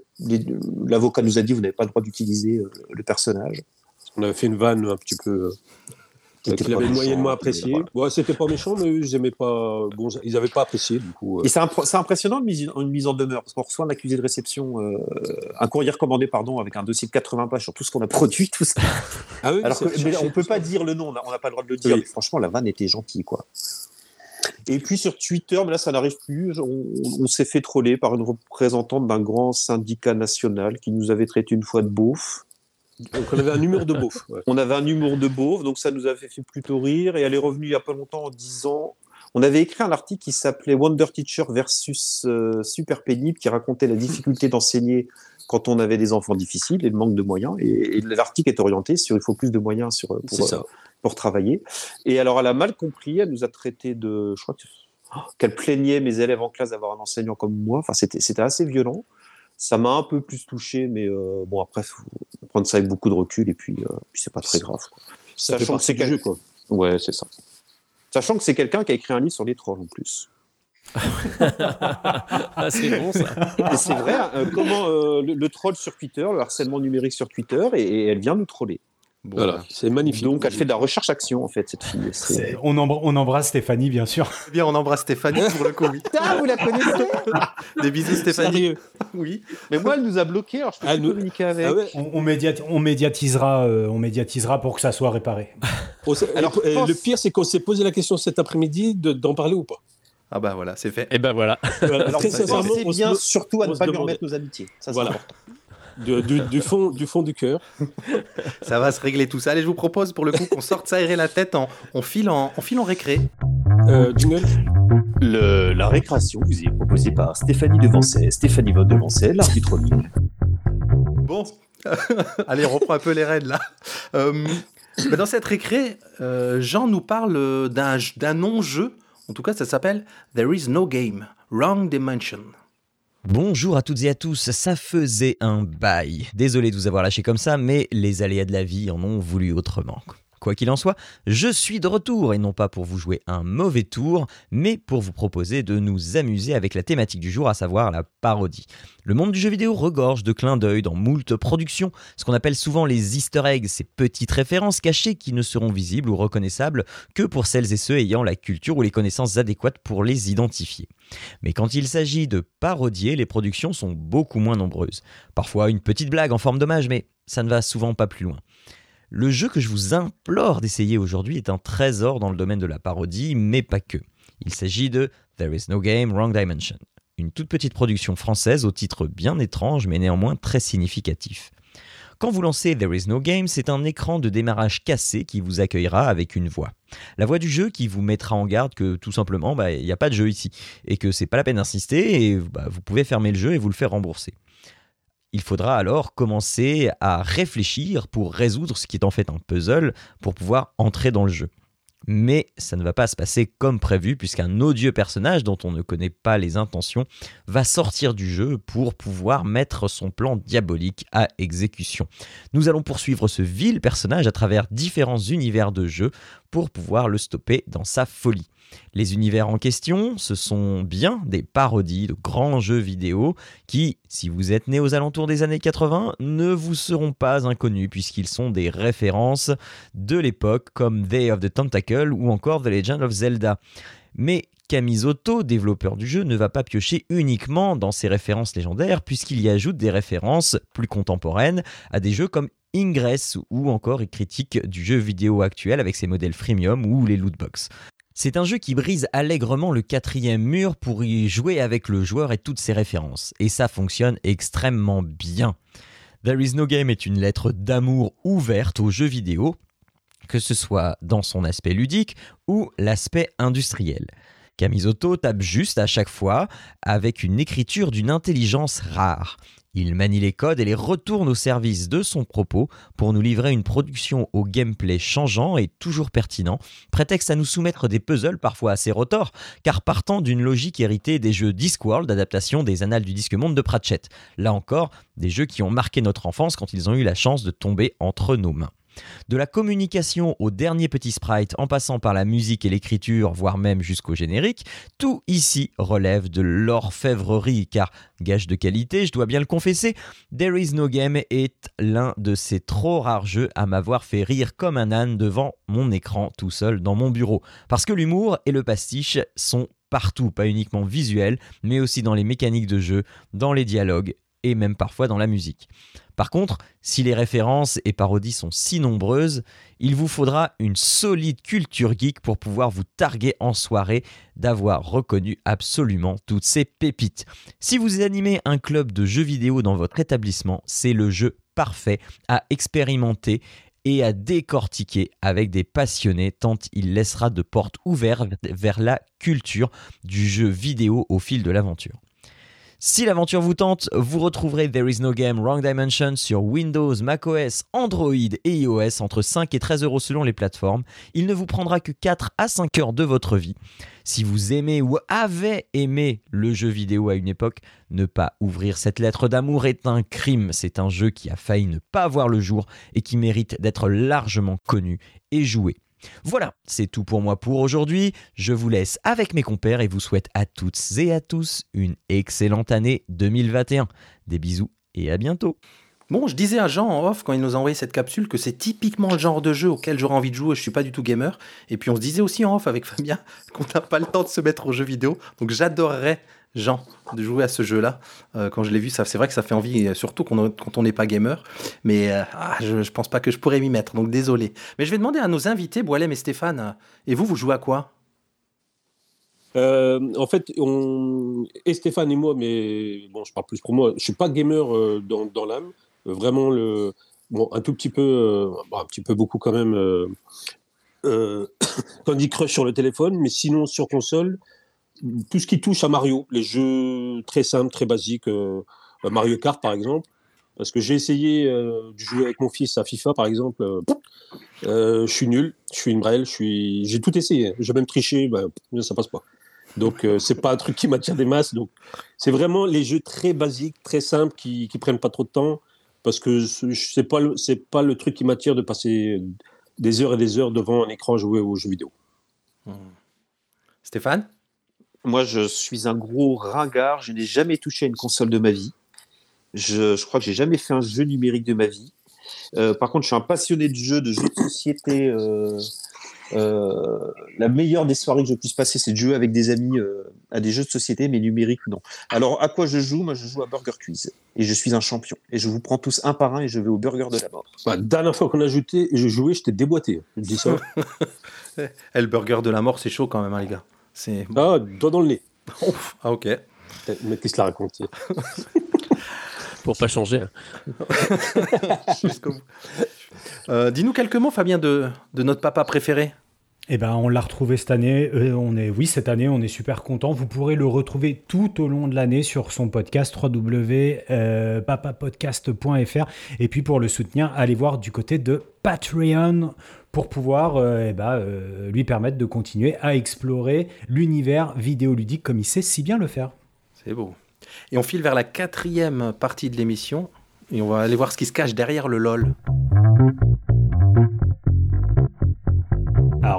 l'avocat nous a dit vous n'avez pas le droit d'utiliser euh, le personnage. On avait fait une vanne un petit peu. Qu'il avait moyennement apprécié. voilà. Ouais, c'était pas méchant, mais ils aimaient pas. Bon, ils avaient pas apprécié, du coup. euh. Et c'est impr- c'est impressionnant une mise, une mise en demeure parce qu'on reçoit un accusé de réception, euh, un courrier recommandé, pardon, avec un dossier de 80 pages sur tout ce qu'on a produit, tout ça. Ah oui, Alors que, mais on peut pas dire le nom, on n'a pas le droit de le dire. Oui. franchement, la vanne était gentille, quoi. Et puis sur Twitter, mais là ça n'arrive plus, on, on s'est fait troller par une représentante d'un grand syndicat national qui nous avait traité une fois de beauf. Donc on avait un humour de beauf. ouais. On avait un humour de beauf, donc ça nous avait fait plutôt rire. Et elle est revenue il y a pas longtemps en disant. On avait écrit un article qui s'appelait Wonder Teacher versus euh, Super Pénible, qui racontait la difficulté d'enseigner quand on avait des enfants difficiles et le manque de moyens. Et, et l'article est orienté sur il faut plus de moyens sur, pour, ça. pour travailler. Et alors, elle a mal compris, elle nous a traité de. Je crois oh, qu'elle plaignait mes élèves en classe d'avoir un enseignant comme moi. Enfin, c'était assez violent. Ça m'a un peu plus touché, mais euh, bon, après, faut prendre ça avec beaucoup de recul et puis, euh, puis c'est pas très grave. quoi. Ça fait Sachant que c'est du quel- jeu, quoi. Ouais, c'est ça. Sachant que c'est quelqu'un qui a écrit un livre sur les trolls en plus. ah, c'est bon ça. Et c'est vrai, euh, comment euh, le, le troll sur Twitter, le harcèlement numérique sur Twitter, et, et elle vient nous troller. Bon, Voilà, c'est magnifique. Donc, elle fait de la recherche-action, en fait, cette fille. C'est- C'est- On, embr- on embrasse Stéphanie, bien sûr. <laughs> Eh bien, on embrasse Stéphanie pour le coup. oui. Ah, vous la connaissez <laughs> Des bisous, Stéphanie. Sérieux Oui. Mais moi, elle nous a bloqués, alors je peux Ah, nous- communiquer avec. Ah ouais. On, on médiat- on médiatisera, euh, on médiatisera pour que ça soit réparé. <laughs> Alors, et pense- le pire, c'est qu'on s'est posé la question cet après-midi de- d'en parler ou pas. Ah bah voilà, c'est fait. Et ben voilà. Voilà, Alors, très sincèrement, on bien surtout à ne pas lui remettre nos amitiés. Ça, c'est Voilà. De- du, du fond, du fond du cœur. <laughs> Ça va se régler tout ça. Allez, je vous propose pour le coup qu'on sorte s'aérer la tête en on file en, on file en récré. Euh, jingle Le- la récréation vous est proposée par Stéphanie Devancet, Stéphanie Von Devancet, l'arbitre ligne. Bon, <laughs> allez, on reprend un peu les rênes là. Euh, bah, dans cette récré, euh, Jean nous parle d'un d'un non-jeu. En tout cas, ça s'appelle There is no game, Wrong Dimension. Bonjour à toutes et à tous, ça faisait un bail. Désolé de vous avoir lâché comme ça, mais les aléas de la vie en ont voulu autrement. Quoi qu'il en soit, je suis de retour et non pas pour vous jouer un mauvais tour, mais pour vous proposer de nous amuser avec la thématique du jour, à savoir la parodie. Le monde du jeu vidéo regorge de clins d'œil dans moult productions, ce qu'on appelle souvent les easter eggs, ces petites références cachées qui ne seront visibles ou reconnaissables que pour celles et ceux ayant la culture ou les connaissances adéquates pour les identifier. Mais quand il s'agit de parodier, les productions sont beaucoup moins nombreuses. Parfois une petite blague en forme d'hommage, mais ça ne va souvent pas plus loin. Le jeu que je vous implore d'essayer aujourd'hui est un trésor dans le domaine de la parodie, mais pas que. Il s'agit de There is no game, wrong dimension. Une toute petite production française au titre bien étrange mais néanmoins très significatif. Quand vous lancez There is no game, c'est un écran de démarrage cassé qui vous accueillera avec une voix. La voix du jeu qui vous mettra en garde que tout simplement, bah, il n'y a pas de jeu ici et que c'est pas la peine d'insister et bah, vous pouvez fermer le jeu et vous le faire rembourser. Il faudra alors commencer à réfléchir pour résoudre ce qui est en fait un puzzle pour pouvoir entrer dans le jeu. Mais ça ne va pas se passer comme prévu puisqu'un odieux personnage dont on ne connaît pas les intentions va sortir du jeu pour pouvoir mettre son plan diabolique à exécution. Nous allons poursuivre ce vil personnage à travers différents univers de jeu pour pouvoir le stopper dans sa folie. Les univers en question, ce sont bien des parodies de grands jeux vidéo qui, si vous êtes né aux alentours des années 80, ne vous seront pas inconnus puisqu'ils sont des références de l'époque comme Day of the Tentacle ou encore The Legend of Zelda. Mais Kamizoto, développeur du jeu, ne va pas piocher uniquement dans ces références légendaires puisqu'il y ajoute des références plus contemporaines à des jeux comme Ingress ou encore est critique du jeu vidéo actuel avec ses modèles freemium ou les lootbox. C'est un jeu qui brise allègrement le quatrième mur pour y jouer avec le joueur et toutes ses références, et ça fonctionne extrêmement bien. There is no game est une lettre d'amour ouverte aux jeux vidéo, que ce soit dans son aspect ludique ou l'aspect industriel. Kamizoto tape juste à chaque fois avec une écriture d'une intelligence rare. Il manie les codes et les retourne au service de son propos pour nous livrer une production au gameplay changeant et toujours pertinent, prétexte à nous soumettre des puzzles parfois assez rotors, car partant d'une logique héritée des jeux Discworld, d'adaptation des Annales du Disque Monde de Pratchett. Là encore, des jeux qui ont marqué notre enfance quand ils ont eu la chance de tomber entre nos mains. De la communication au dernier petit sprite en passant par la musique et l'écriture, voire même jusqu'au générique, tout ici relève de l'orfèvrerie, car, gage de qualité, je dois bien le confesser, There is no game est l'un de ces trop rares jeux à m'avoir fait rire comme un âne devant mon écran tout seul dans mon bureau. Parce que l'humour et le pastiche sont partout, pas uniquement visuels, mais aussi dans les mécaniques de jeu, dans les dialogues et même parfois dans la musique. Par contre, si les références et parodies sont si nombreuses, il vous faudra une solide culture geek pour pouvoir vous targuer en soirée d'avoir reconnu absolument toutes ces pépites. Si vous animez un club de jeux vidéo dans votre établissement, c'est le jeu parfait à expérimenter et à décortiquer avec des passionnés tant il laissera de portes ouvertes vers la culture du jeu vidéo au fil de l'aventure. Si l'aventure vous tente, vous retrouverez There is no game Wrong Dimension sur Windows, macOS, Android et iOS entre 5 et 13 euros selon les plateformes. Il ne vous prendra que 4 à 5 heures de votre vie. Si vous aimez ou avez aimé le jeu vidéo à une époque, ne pas ouvrir cette lettre d'amour est un crime. C'est un jeu qui a failli ne pas voir le jour et qui mérite d'être largement connu et joué. Voilà, c'est tout pour moi pour aujourd'hui. Je vous laisse avec mes compères et vous souhaite à toutes et à tous une excellente année 2021. Des bisous et à bientôt. Bon, je disais à Jean en off quand il nous a envoyé cette capsule que c'est typiquement le genre de jeu auquel j'aurais envie de jouer. Je suis pas du tout gamer. Et puis on se disait aussi en off avec Fabien <laughs> qu'on n'a pas le temps de se mettre aux jeux vidéo. Donc j'adorerais Jean de jouer à ce jeu-là. Euh, quand je l'ai vu, ça, c'est vrai que ça fait envie, euh, surtout quand on n'est pas gamer. Mais euh, ah, je, ne pense pas que je pourrais m'y mettre, donc désolé. Mais je vais demander à nos invités, Boilem et Stéphane, et vous, vous jouez à quoi? En fait, on... et Stéphane et moi, mais bon, je parle plus pour moi. Je suis pas gamer dans, dans l'âme. Vraiment le, bon, un tout petit peu, bon, un petit peu beaucoup quand même. <coughs> Candy Crush sur le téléphone, mais sinon sur console, tout ce qui touche à Mario, les jeux très simples, très basiques, euh, Mario Kart par exemple. Parce que j'ai essayé euh, de jouer avec mon fils à FIFA par exemple. euh, euh, je suis nul, je suis une brêle, j'ai tout essayé. J'ai même triché, ben, ça passe pas. Donc euh, c'est pas un truc qui m'attire des masses. Donc c'est vraiment les jeux très basiques, très simples, qui, qui prennent pas trop de temps. Parce que ce- c'est pas le, pas le truc qui m'attire de passer des heures et des heures devant un écran jouer aux jeux vidéo. Stéphane? Moi, je suis un gros ringard. Je n'ai jamais touché à une console de ma vie. Je, je crois que j'ai jamais fait un jeu numérique de ma vie. Euh, par contre, je suis un passionné de jeux, de jeux de société. euh, euh, la meilleure des soirées que je puisse passer, c'est de jouer avec des amis euh, à des jeux de société, mais numériques, non. Alors, à quoi je joue? Moi, je joue à Burger Quiz. Et je suis un champion. Et je vous prends tous un par un et je vais au burger de la mort. La dernière fois qu'on a ajouté, je jouais, j'étais déboîté. Je dis ça. <laughs> Eh, le burger de la mort, c'est chaud quand même, hein, les gars. C'est... Ah, doigt dans le nez. <laughs> Ouf. Ah, ok. Mais qu'est-ce qu'il a raconté <laughs> Pour pas changer. hein. <laughs> Jusqu'au bout. Euh, dis-nous quelques mots, Fabien, de, de notre papa préféré. Eh ben, on l'a retrouvé cette année. Euh, on est, oui, cette année, on est super content. Vous pourrez le retrouver tout au long de l'année sur son podcast www.papapodcast.fr. Et puis pour le soutenir, allez voir du côté de Patreon pour pouvoir euh, eh ben, euh, lui permettre de continuer à explorer l'univers vidéoludique comme il sait si bien le faire. C'est beau. Et on file vers la quatrième partie de l'émission. Et on va aller voir ce qui se cache derrière le LOL.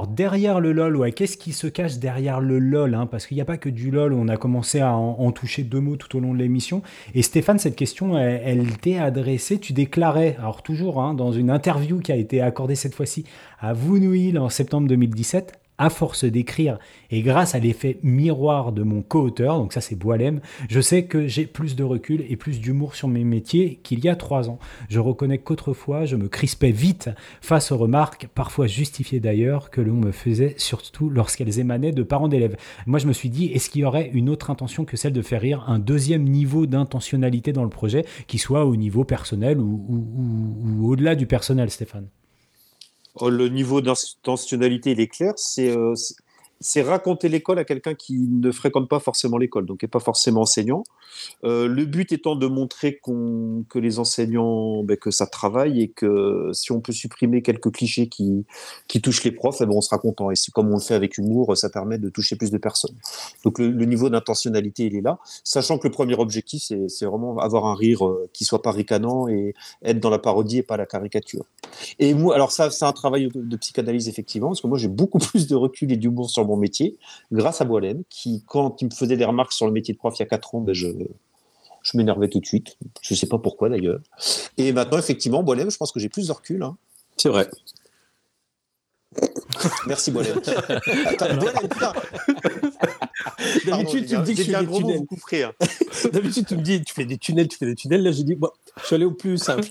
Alors derrière le LOL, ouais, qu'est-ce qui se cache derrière le LOL hein Parce qu'il n'y a pas que du LOL, on a commencé à en, toucher deux mots tout au long de l'émission. Et Stéphane, cette question, elle, elle t'est adressée, tu déclarais, alors toujours hein, dans une interview qui a été accordée cette fois-ci à Vounouil en septembre 2017, à force d'écrire et grâce à l'effet miroir de mon co-auteur, donc ça c'est Boilem, je sais que j'ai plus de recul et plus d'humour sur mes métiers qu'il y a trois ans. Je reconnais qu'autrefois je me crispais vite face aux remarques, parfois justifiées d'ailleurs, que l'on me faisait surtout lorsqu'elles émanaient de parents d'élèves. Moi je me suis dit, est-ce qu'il y aurait une autre intention que celle de faire rire, un deuxième niveau d'intentionnalité dans le projet, qui soit au niveau personnel ou, ou- au-delà du personnel, Stéphane? Le niveau d'intentionnalité, il est clair. C'est euh, c'est- raconter l'école à quelqu'un qui ne fréquente pas forcément l'école, donc n'est pas forcément enseignant. Euh, le but étant de montrer que les enseignants, ben, que ça travaille et que si on peut supprimer quelques clichés qui, qui touchent les profs, eh ben, on sera content. Et comme on le fait avec humour, ça permet de toucher plus de personnes. Donc le, niveau d'intentionnalité, il est là, sachant que le premier objectif, c'est c'est vraiment avoir un rire euh, qui soit pas ricanant et être dans la parodie et pas la caricature. Et moi, alors ça, c'est un travail de, de psychanalyse effectivement, parce que moi j'ai beaucoup <laughs> plus de recul et d'humour sur mon métier grâce à Boilem, qui quand il me faisait des remarques sur le métier de prof il y a quatre ans, ben je je m'énervais tout de suite. Je sais pas pourquoi d'ailleurs. Et maintenant, effectivement, Boilem, je pense que j'ai plus de recul. hein. C'est vrai. Merci Boilem. <laughs> Attends, Boilem, putain. D'habitude, tu me dis que je J'ai dit fais un des gros mot, tunnels. vous couperez, hein. <laughs> D'habitude, tu me dis, tu fais des tunnels, tu fais des tunnels. Là, j'ai dit, bon, je suis allé au plus simple.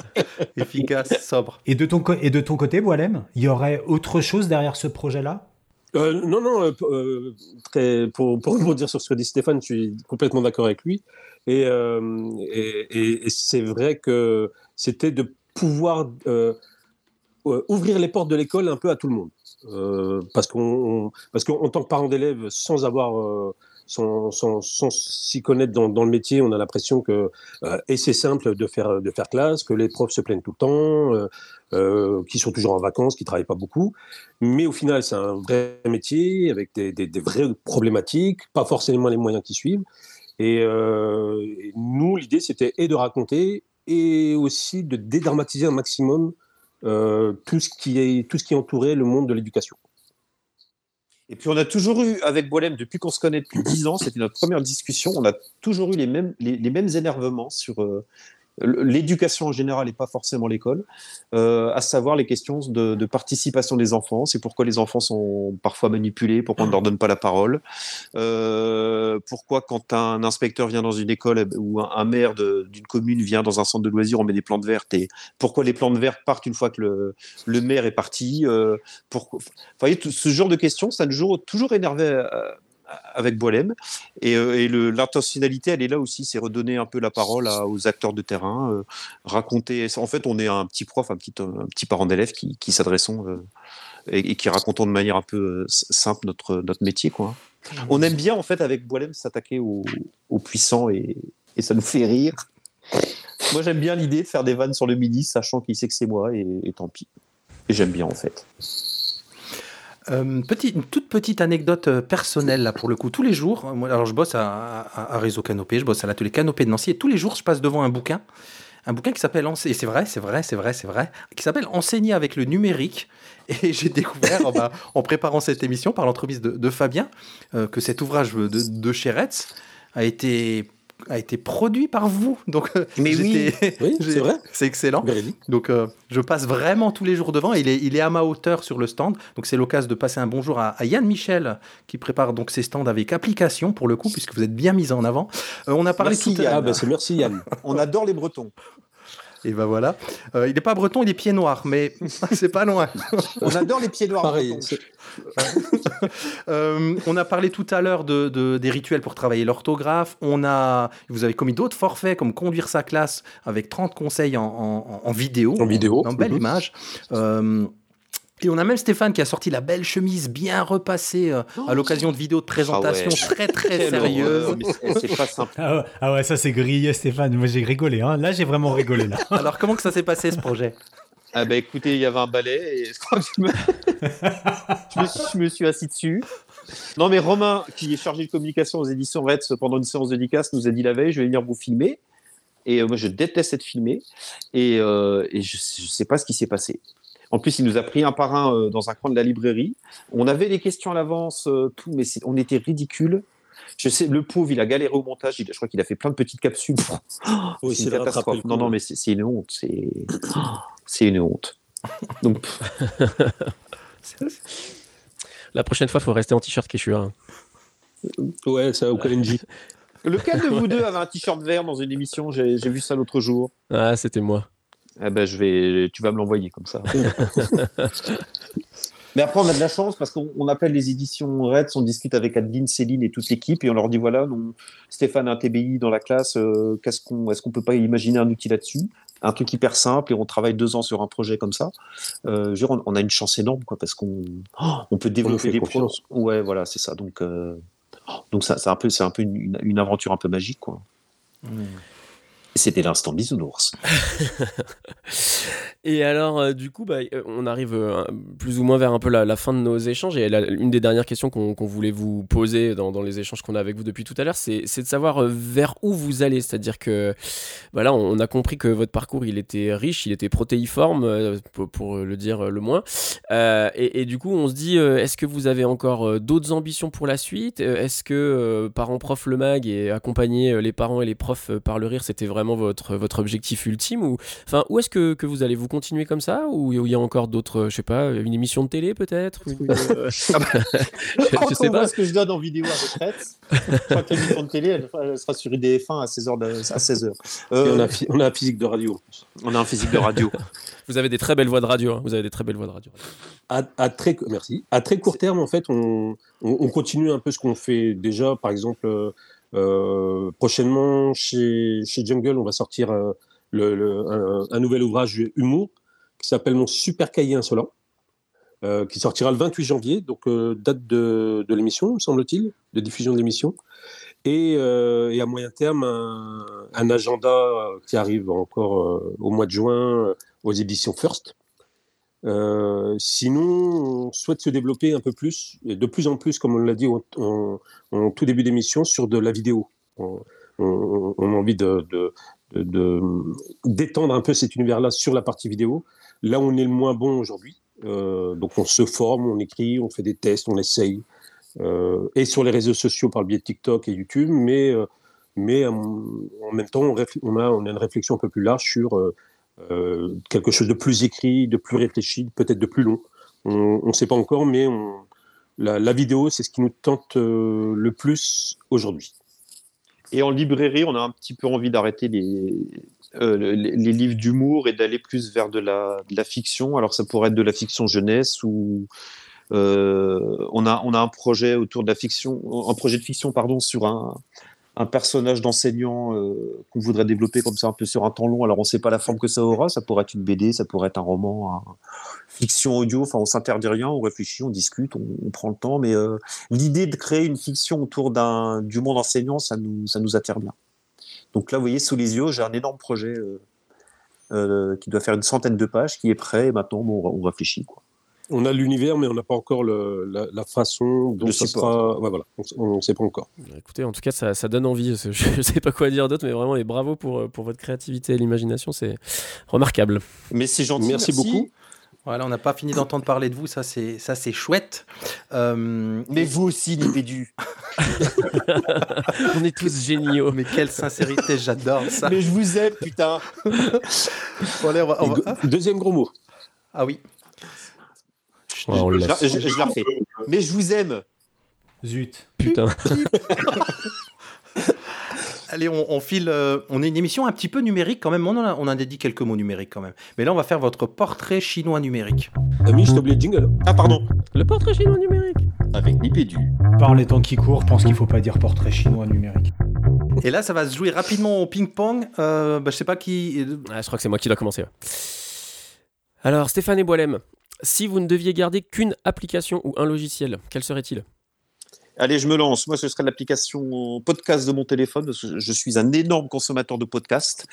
<laughs> Efficace, sobre. Et de ton, et de ton côté, Boilem, il y aurait autre chose derrière ce projet-là? Euh, non, non, euh, euh, très, pour, pour <laughs> rebondir sur ce que dit Stéphane, je suis complètement d'accord avec lui. Et, et, c'est vrai que c'était de pouvoir ouvrir les portes de l'école un peu à tout le monde. Parce parce qu'en tant que parent d'élève, sans avoir, sans, s'y connaître dans, le métier, on a l'impression que euh, et c'est simple de faire de faire classe, que les profs se plaignent tout le temps, euh, euh, qui sont toujours en vacances, qui travaillent pas beaucoup. Mais au final, c'est un vrai métier avec des, vraies problématiques, pas forcément les moyens qui suivent. Et, euh, et nous, l'idée, c'était et de raconter et aussi de dédramatiser un maximum tout, ce qui est, tout ce qui entourait le monde de l'éducation. Et puis on a toujours eu, avec Boilem, depuis qu'on se connaît depuis 10 ans, c'était notre première discussion, on a toujours eu les mêmes, les, les mêmes énervements sur euh, l'éducation en général et pas forcément l'école, euh, à savoir les questions de, participation des enfants, c'est pourquoi les enfants sont parfois manipulés, pourquoi on ne leur donne pas la parole, euh, pourquoi quand un inspecteur vient dans une école eh, ou un, maire d'une commune vient dans un centre de loisirs, on met des plantes vertes et pourquoi les plantes vertes partent une fois que le, maire est parti, euh, vous voyez, ce genre de questions, ça nous toujours énervé avec Boilem. Et, euh, et l'intentionnalité, elle est là aussi, c'est redonner un peu la parole à- aux acteurs de terrain, euh, raconter. En fait, on est un petit prof, un petit, un petit parent d'élève qui, qui s'adressons euh, et, et qui racontons de manière un peu simple notre, notre métier. Quoi. On aime bien, en fait, avec Boilem, s'attaquer aux, aux puissants et, et ça nous fait rire. Moi, j'aime bien l'idée de faire des vannes sur le midi, sachant qu'il sait que c'est moi, et, et tant pis. Et j'aime bien, en fait. Euh, une toute petite anecdote euh, personnelle là pour le coup. Tous les jours, euh, moi, alors je bosse à, à- Réseau Canopé, je bosse à l'atelier Canopé de Nancy et tous les jours je passe devant un bouquin, un bouquin qui s'appelle et c'est vrai, c'est vrai, c'est vrai, c'est vrai, qui s'appelle Enseigner avec le numérique. <laughs> Et j'ai découvert en, bah, en préparant cette émission par l'entremise de, Fabien que cet ouvrage de, de chez Retz a été a été produit par vous. Donc, euh, Mais oui. <laughs> c'est vrai. C'est excellent. Véridique. Donc, euh, je passe vraiment tous les jours devant. Il est, il est à ma hauteur sur le stand. Donc, c'est l'occasion de passer un bonjour à, à Yann Michel, qui prépare donc ses stands avec application pour le coup, puisque vous êtes bien mis en avant. Euh, on a parlé Merci, tout à. Ah, c'est merci Yann. <laughs> On adore les Bretons. Et ben voilà. Euh, il n'est pas breton, il est pied noir, mais <laughs> c'est pas loin. On adore les pieds noirs. Pareil. <laughs> Euh, on a parlé tout à l'heure de, de- des rituels pour travailler l'orthographe. On a, vous avez commis d'autres forfaits comme conduire sa classe avec 30 conseils en, en- en vidéo, En vidéo. en belle Mhm. image. Euh, et on a même Stéphane qui a sorti la belle chemise bien repassée euh, à l'occasion de vidéos de présentation Ah ouais. très très sérieuses. c'est- pas simple. Ah ouais, ah ouais, ça c'est grillé, Stéphane. Moi j'ai rigolé. Hein. Là, j'ai vraiment rigolé. Là. <laughs> Alors comment que ça s'est passé ce projet? Ah bah écoutez, il y avait un balai et je crois que je me... je, me suis, je me suis assis dessus. Non mais Romain, qui est chargé de communication aux éditions Retz pendant une séance de dédicace, nous a dit la veille, je vais venir vous filmer. Et euh, moi je déteste être filmé. Et, euh, et je, je sais pas ce qui s'est passé. En plus, il nous a pris un par un euh, dans un coin de la librairie. On avait les questions à l'avance, euh, tout, mais on était ridicule. Je sais, le pauvre, il a galéré au montage. Il- je crois qu'il a fait plein de petites capsules. <laughs> Oui, c'est une catastrophe. Non, non, mais c'est une honte. C'est <gasps> c'est une honte. Donc, <laughs> La prochaine fois, faut rester en t-shirt Quechua. hein. Ouais, ça au Kalenji. <laughs> lequel de vous deux avait un t-shirt vert dans une émission? J'ai vu ça l'autre jour. Ah, c'était moi. Eh ben, je vais, tu vas me l'envoyer comme ça. <laughs> Mais après, on a de la chance parce qu'on on appelle les éditions Reds, on discute avec Adeline, Céline et toute l'équipe et on leur dit voilà, nous, Stéphane a un TBI dans la classe, euh, qu'est-ce qu'on, est-ce qu'on peut pas imaginer un outil là-dessus? Un truc hyper simple et on travaille deux ans sur un projet comme ça. Euh, je veux dire, on, on a une chance énorme quoi parce qu'on oh, on peut développer des projets. Ouais, voilà, c'est ça. Donc, euh, donc ça, c'est un peu, c'est un peu une, une aventure un peu magique quoi. Et C'était l'instant bisounours. <laughs> Et alors, euh, du coup, bah, euh, on arrive euh, plus ou moins vers un peu la, fin de nos échanges. Et la- une des dernières questions qu'on voulait vous poser dans, les échanges qu'on a avec vous depuis tout à l'heure, c'est de savoir vers où vous allez. C'est-à-dire que, voilà, on a compris que votre parcours, il était riche, il était protéiforme, pour, le dire le moins. Et, et du coup, on se dit, est-ce que vous avez encore d'autres ambitions pour la suite? Est-ce que parents prof le mag et accompagner les parents et les profs par le rire, c'était vraiment votre, votre objectif ultime ou enfin où est-ce que, que vous allez vous continuer comme ça ou il y a encore d'autres, euh, je sais pas, une émission de télé peut-être ou euh, <laughs> Ah bah, <laughs> je, Quand je on sais voit pas. ce que je donne en vidéo à retraite, je crois que l'émission de télé, elle, elle sera sur IDF1 à 16h. De, à 16h. Et on, a, phy- on a un physique de radio. on a un physique de radio. <laughs> Vous avez des très belles voix de radio. hein. Vous avez des très belles voix de radio. À, à très, merci. À très court terme, en fait, on, on, on continue un peu ce qu'on fait déjà. Par exemple, euh, euh, prochainement, chez, Jungle, on va sortir euh, un, nouvel ouvrage humour qui s'appelle Mon super cahier insolent, euh, qui sortira le 28 janvier, donc euh, date de, l'émission, me semble-t-il, de diffusion de l'émission. Et, euh, à moyen terme, un, agenda euh, qui arrive encore euh, au mois de juin euh, aux éditions First. Euh, sinon, on souhaite se développer un peu plus, et de plus en plus, comme on l'a dit en, tout début d'émission, sur de la vidéo. On, a envie de, d'étendre un peu cet univers-là sur la partie vidéo. Là, où on est le moins bon aujourd'hui. Euh, donc, on se forme, on écrit, on fait des tests, on essaye. Euh, et sur les réseaux sociaux par le biais de TikTok et YouTube, mais, en même temps, on, a, une réflexion un peu plus large sur quelque chose de plus écrit, de plus réfléchi, peut-être de plus long. On ne sait pas encore, mais la, vidéo, c'est ce qui nous tente euh, le plus aujourd'hui. Et en librairie, on a un petit peu envie d'arrêter les, euh, livres d'humour et d'aller plus vers de la, fiction. Alors, ça pourrait être de la fiction jeunesse ou euh, on, a, on a un projet autour de la fiction, un projet de fiction, pardon, sur un, un personnage d'enseignant euh, qu'on voudrait développer comme ça un peu sur un temps long. Alors on ne sait pas la forme que ça aura. Ça pourrait être une BD, ça pourrait être un roman, un- fiction audio. Enfin, on s'interdit rien, on réfléchit, on discute, on, prend le temps. Mais euh, l'idée de créer une fiction autour d'un du monde enseignant, ça nous ça nous attire bien. Donc là, vous voyez, sous les yeux, j'ai un énorme projet euh, qui doit faire une centaine de pages, qui est prêt. Et maintenant, bon, on, réfléchit. On a l'univers, mais on n'a pas encore le- la, la façon dont ça sera. Ouais, voilà, on ne sait pas encore. Écoutez, en tout cas, ça, ça donne envie. <laughs> Je ne sais pas quoi dire d'autre, mais vraiment, et bravo pour, euh, pour votre créativité et l'imagination, c'est remarquable. Mais c'est gentil. Merci beaucoup. Voilà, on n'a pas fini d'entendre parler de vous, ça c'est ça c'est chouette. Euh, Mais vous aussi, Nipédu. <laughs> On est tous géniaux. mais quelle sincérité, j'adore ça. Mais je vous aime, putain. Bon, allez, on va- on Et va- go- Deuxième gros mot. ah oui. Ouais, on le Je, la- laisse. je- je la refais. Mais je vous aime. Zut. Putain. <laughs> Allez, on, on file. euh, on est une émission un petit peu numérique quand même. On en a, on en a dit quelques mots numériques quand même. Mais là, on va faire votre portrait chinois numérique. Ami, je t'ai oublié le jingle. Ah, pardon. Le portrait chinois numérique. Avec Nipédu. Par les temps qui courent, je pense qu'il faut pas dire portrait chinois numérique. Et là, ça va se jouer rapidement au ping-pong. Euh, bah, je sais pas qui. Ah, je crois que c'est moi qui dois commencer. Alors, Stéphane et Boilem, si vous ne deviez garder qu'une application ou un logiciel, quel serait-il? Allez, je me lance. Moi, ce serait l'application podcast de mon téléphone, parce que je suis un énorme consommateur de podcasts.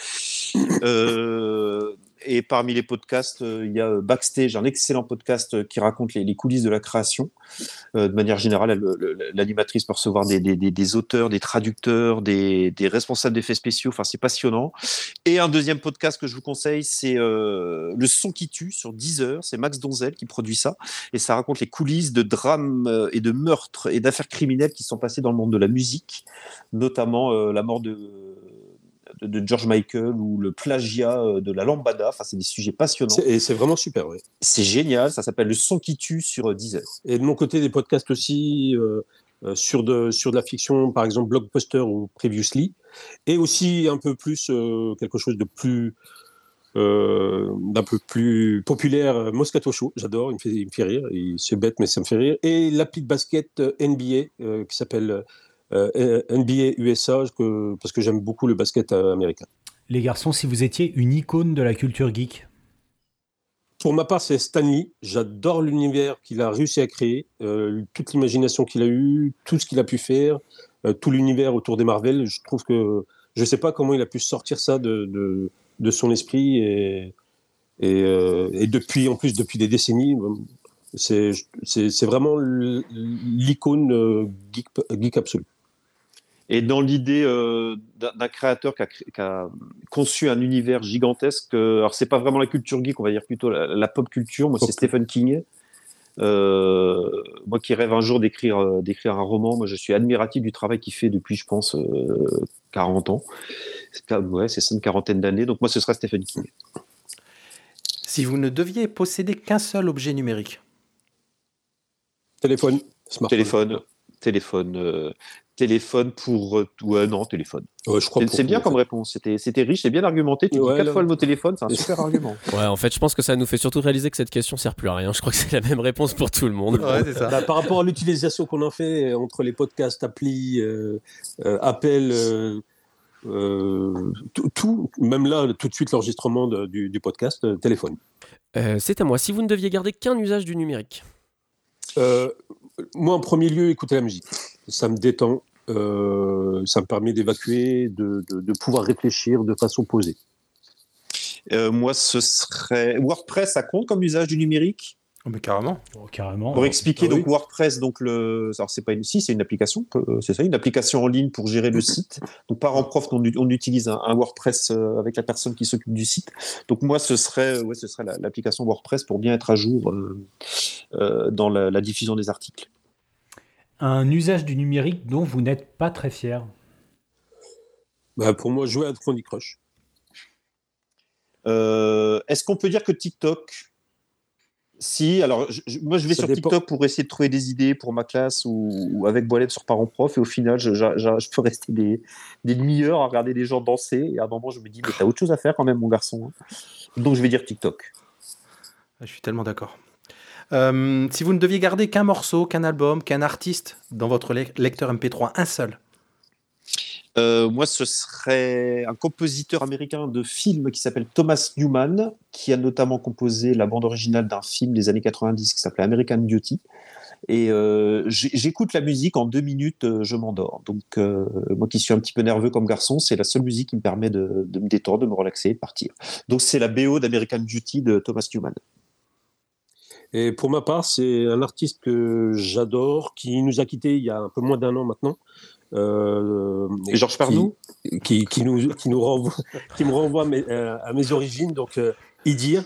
Euh, et parmi les podcasts, euh, il y a euh, Backstage, un excellent podcast euh, qui raconte les, coulisses de la création. De manière générale, l'animatrice peut recevoir des, des- auteurs, des traducteurs, des, des responsables d'effets spéciaux. Enfin, c'est passionnant. Et un deuxième podcast que je vous conseille, c'est Le son qui tue sur Deezer. C'est Max Donzel qui produit ça et ça raconte les coulisses de drames et de meurtres et d'affaires criminelles qui sont passées dans le monde de la musique, notamment la mort de, de, George Michael ou le plagiat euh, de la lambada. Enfin, c'est des sujets passionnants. Et c'est vraiment super, ouais. C'est génial. Ça s'appelle Le son qui tue sur euh, Deezer. Et de mon côté, des podcasts aussi euh, sur, de, sur de la fiction, par exemple Blockbuster ou Previously, et aussi un peu plus, euh, quelque chose de plus, euh, d'un peu plus populaire, Moscato Show, j'adore, il, me fait- il me fait rire, c'est bête, mais ça me fait rire. Et l'appli de basket NBA, qui s'appelle NBA USA, que, parce que j'aime beaucoup le basket euh, américain. Les garçons, si vous étiez une icône de la culture geek, Pour ma part, c'est Stanley. J'adore l'univers qu'il a réussi à créer, euh, toute l'imagination qu'il a eue, tout ce qu'il a pu faire, euh, tout l'univers autour des Marvel. Je trouve que je ne sais pas comment il a pu sortir ça de, de, de son esprit et, et, euh, et depuis, en plus, depuis des décennies. euh, C'est vraiment l'icône euh, geek, geek absolu. Et dans l'idée euh, d'un créateur qui a, cré- qui a conçu un univers gigantesque, euh, alors c'est pas vraiment la culture geek, on va dire plutôt la, la pop culture. Moi, c'est. Stephen King. Euh, moi qui rêve un jour d'écrire euh, d'écrire un roman, moi je suis admiratif du travail qu'il fait depuis, je pense, euh, 40 ans. Ouais, c'est ça, une quarantaine d'années. Donc moi, ce serait Stephen King. Si vous ne deviez posséder qu'un seul objet numérique, Téléphone, smartphone. Téléphone, téléphone, euh, téléphone pour euh, ouais, non téléphone. Ouais, je crois C'est bien comme réponse. C'était c'était riche, c'est bien argumenté. Tu Ouais, dis quatre là- fois le mot téléphone, c'est un super <laughs> argument. Ouais, en fait, je pense que ça nous fait surtout réaliser que cette question sert plus à rien. Je crois que c'est la même réponse pour tout le monde. ouais, c'est ça. Bah, par rapport à l'utilisation qu'on en fait euh, entre les podcasts, applis, euh, euh, appels, euh, euh, tout, tout, même là, tout de suite, l'enregistrement du, du podcast, euh, téléphone. Euh, c'est à moi. Si vous ne deviez garder qu'un usage du numérique, Euh, moi, en premier lieu, écouter la musique. Ça me détend, euh, ça me permet d'évacuer, de, pouvoir réfléchir de façon posée. Euh, moi, ce serait WordPress. Ça compte comme usage du numérique? Oh, mais carrément. oh, carrément. Pour expliquer ah oui. donc WordPress, donc le, alors c'est pas une, si c'est une application, euh, c'est ça, une application en ligne pour gérer le site. Donc parents prof, on, on utilise un, un WordPress euh, avec la personne qui s'occupe du site. Donc moi, ce serait, ouais, ce serait la- l'application WordPress pour bien être à jour euh, euh, dans la, la diffusion des articles. Un usage du numérique dont vous n'êtes pas très fier. Bah, pour moi, jouer à Candy Crush. Euh, Est-ce qu'on peut dire que TikTok si, alors je- moi je vais Ça sur dépend. TikTok pour essayer de trouver des idées pour ma classe ou, ou avec Boilem sur parents prof et au final je, je- je- je peux rester des, des demi-heures à regarder les gens danser et à un moment je me dis mais t'as autre chose à faire quand même mon garçon. hein. Donc je vais dire TikTok. Je suis tellement d'accord. Euh, si vous ne deviez garder qu'un morceau, qu'un album, qu'un artiste dans votre le- lecteur MP3, un seul, Euh, moi, ce serait un compositeur américain de films qui s'appelle Thomas Newman, qui a notamment composé la bande originale d'un film des années 90 qui s'appelait American Beauty. Et euh, j'écoute la musique en deux minutes, euh, je m'endors. Donc, moi qui suis un petit peu nerveux comme garçon, c'est la seule musique qui me permet de, me détendre, de me relaxer de partir. Donc, c'est la BO d'American Beauty de Thomas Newman. Et pour ma part, c'est un artiste que j'adore, qui nous a quittés il y a un peu moins d'un an maintenant. Euh, Georges qui- Pernou qui, qui, nous, qui, nous renvoie, <laughs> qui me renvoie à mes, euh, à mes origines, donc euh, Idir,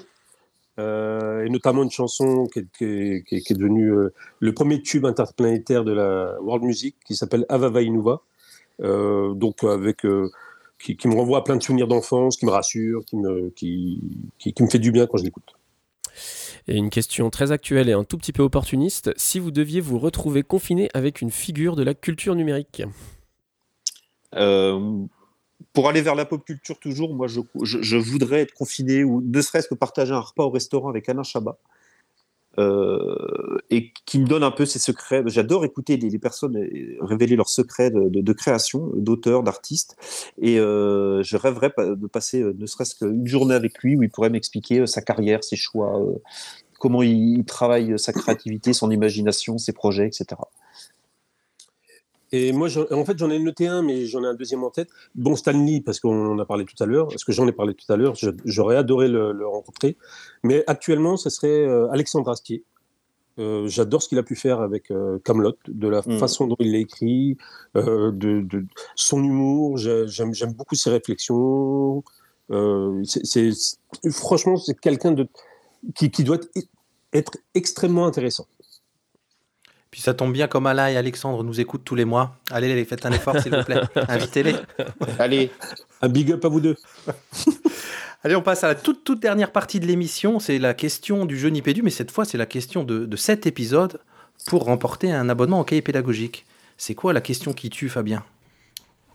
euh, et notamment une chanson qui est, qui est- devenue le premier tube interplanétaire de la world music, qui s'appelle Avava Inuva, donc avec, qui, me renvoie à plein de souvenirs d'enfance, qui me rassure, qui me, qui me fait du bien quand je l'écoute. Et une question très actuelle et un tout petit peu opportuniste. Si vous deviez vous retrouver confiné avec une figure de la culture numérique Euh, pour aller vers la pop culture toujours, moi je, je, je voudrais être confiné ou ne serait-ce que partager un repas au restaurant avec Alain Chabat. Euh, et qui me donne un peu ses secrets. J'adore écouter les, personnes révéler leurs secrets de, création, d'auteurs, d'artistes. Et euh, je rêverais de passer euh, ne serait-ce qu'une journée avec lui où il pourrait m'expliquer sa carrière, ses choix, comment il travaille sa créativité, son imagination, ses projets, etc. Et moi, en fait, j'en ai noté un, mais j'en ai un deuxième en tête. Bon, Stanley, parce qu'on en a parlé tout à l'heure, parce que j'en ai parlé tout à l'heure, j'aurais adoré le, le rencontrer. Mais actuellement, ce serait euh, Alexandre Astier. Euh, J'adore ce qu'il a pu faire avec euh, Camelot, de la Mm. façon dont il l'a écrit, de, de son humour. J'ai- J'aime beaucoup ses réflexions. Franchement, c'est quelqu'un qui, qui doit être extrêmement intéressant. Puis ça tombe bien comme Alain et Alexandre nous écoutent tous les mois. Allez, les faites un effort, s'il vous plaît. <laughs> Invitez-les. Allez, Un big up à vous deux. <laughs> Allez, on passe à la toute, toute dernière partie de l'émission. C'est la question du jeu Nipédu, mais cette fois, c'est la question de, de cet épisode pour remporter un abonnement au cahier pédagogique. C'est quoi la question qui tue, Fabien?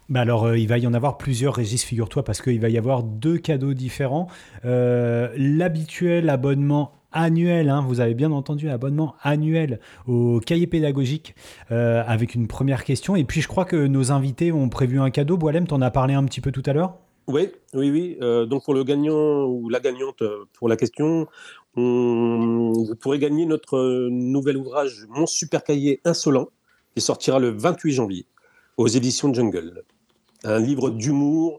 Bah alors, euh, il va y en avoir plusieurs, Régis, figure-toi, parce qu'il va y avoir deux cadeaux différents. Euh, L'habituel abonnement annuel, hein, vous avez bien entendu, abonnement annuel au cahier pédagogique euh, avec une première question. Et puis, je crois que nos invités ont prévu un cadeau. Boilem, t'en as parlé un petit peu tout à l'heure? Oui, oui, oui. Euh, donc pour le gagnant ou la gagnante euh, pour la question, on, vous pourrez gagner notre nouvel ouvrage Mon super cahier insolent, qui sortira le 28 janvier aux éditions Jungle. Un livre d'humour.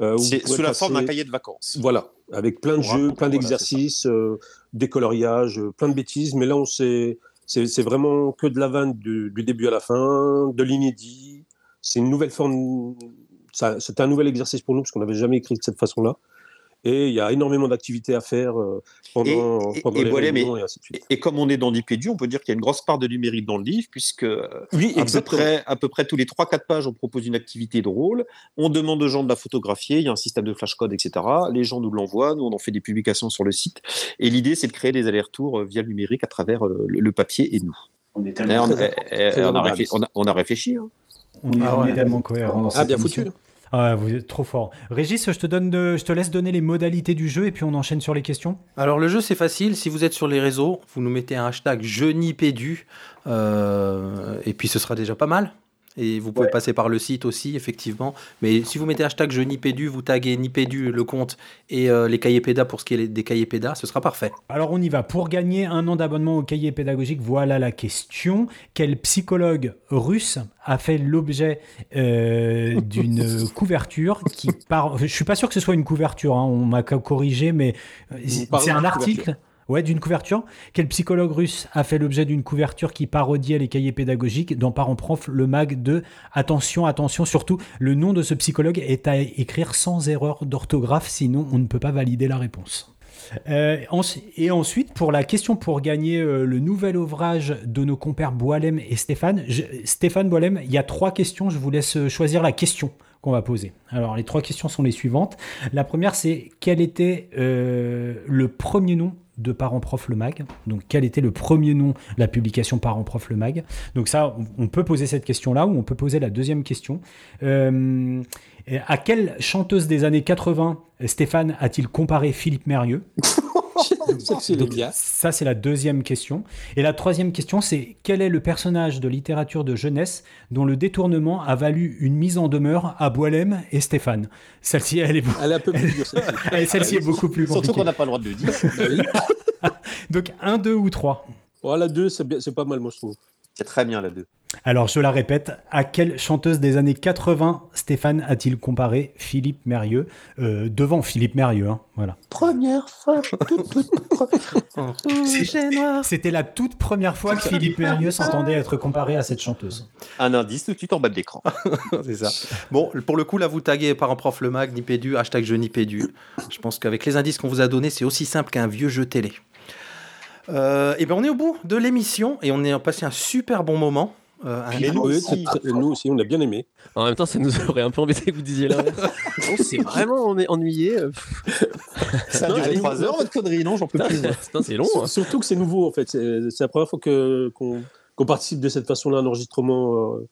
Euh, sous la forme d'un cahier de vacances. Voilà, avec plein de jeux, plein voilà, d'exercices, euh, des coloriages, euh, plein de bêtises. Mais là, on c'est c'est vraiment que de la vanne du, du début à la fin, de l'inédit. C'est une nouvelle forme. C'était un nouvel exercice pour nous parce qu'on n'avait jamais écrit de cette façon-là. Et il y a énormément d'activités à faire euh, pendant, Et- et- pendant et les voilà, mais- et ainsi de suite. Et comme on est dans Nipédu, on peut dire qu'il y a une grosse part de numérique dans le livre, puisque euh, Oui, à peu, près, à peu près tous les 3-4 pages, on propose une activité drôle. On demande aux gens de la photographier, il y a un système de flashcode, etc. Les gens nous l'envoient, nous on en fait des publications sur le site. Et l'idée, c'est de créer des allers-retours euh, via le numérique à travers le, le papier et nous. On est Et tellement on, très- et- et très on a, réfléchi, on, a, on a réfléchi. hein. On est, Ah on ouais. est tellement cohérents dans Ah, bien foutu. Ah, vous êtes trop fort. Régis, je te, donne je te laisse donner les modalités du jeu et puis on enchaîne sur les questions. Alors le jeu c'est facile, si vous êtes sur les réseaux, vous nous mettez un hashtag jeunipédu euh, et puis ce sera déjà pas mal. Et vous pouvez Ouais. passer par le site aussi, effectivement. Mais si vous mettez hashtag jeunipédu, vous taguez Nipédu, le compte, et euh, les cahiers pédas pour ce qui est des cahiers pédas, ce sera parfait. Alors on y va. Pour gagner un an d'abonnement au cahier pédagogique, voilà la question. Quel psychologue russe a fait l'objet euh, <laughs> d'une couverture qui part... Je suis pas sûr que ce soit une couverture, hein, on m'a corrigé, mais euh, c'est un article. Ouais, d'une couverture. Quel psychologue russe a fait l'objet d'une couverture qui parodiait les cahiers pédagogiques dans Parents Prof, le mag de Attention, attention, surtout, le nom de ce psychologue est à écrire sans erreur d'orthographe, sinon on ne peut pas valider la réponse. Euh, et ensuite, pour la question pour gagner euh, le nouvel ouvrage de nos compères Boilem et Stéphane, Stéphane Boilem, il y a trois questions. Je vous laisse euh, choisir la question qu'on va poser. Alors, les trois questions sont les suivantes. La première, c'est quel était euh, le premier nom de Parents Prof le Mag Donc, quel était le premier nom de la publication Parents Prof le Mag? Donc, ça, on- peut poser cette question-là ou on peut poser la deuxième question. Euh, à quelle chanteuse des années 80 Stéphane a-t-il comparé Philippe Mérieux? <laughs> Ça, c'est la deuxième question. Et la troisième question, c'est quel est le personnage de littérature de jeunesse dont le détournement a valu une mise en demeure à Boilem et Stéphane? Celle-ci, elle est, Elle est un peu plus <laughs> dure, celle-ci. elle- celle-ci est beaucoup plus Surtout compliquée. qu'on n'a pas le droit de le dire. <laughs> <laughs> Donc, un, deux ou trois? Voilà, deux, c'est bien- c'est pas mal, moi, je trouve. C'est très bien la 2. Alors, je la répète, à quelle chanteuse des années 80 Stéphane a-t-il comparé Philippe Mérieux Euh, Devant Philippe Mérieux, hein, voilà. Première fois, <laughs> C'était la toute première fois que Philippe Mérieux s'entendait être comparé à cette chanteuse. Un indice tout de suite en bas de l'écran. <laughs> c'est ça. Bon, pour le coup, là, vous taguez Parents Prof le Mag, Nipédu, hashtag je Nipédu. Je pense qu'avec les indices qu'on vous a donnés, c'est aussi simple qu'un vieux jeu télé. Euh, et ben, on est au bout de l'émission et on est passé un super bon moment. Euh, un- Mais nous Oui, aussi. nous aussi, on a bien aimé. En même temps, ça nous aurait un peu embêté que vous disiez l'inverse. <laughs> On s'est vraiment en- ennuyé. euh, <laughs> Ça a Non, duré mais- 3 heures, votre connerie, non J'en peux plus. C'est long. hein. Surtout que c'est nouveau, en fait. C'est la première fois qu'on participe de cette façon-là à un enregistrement euh,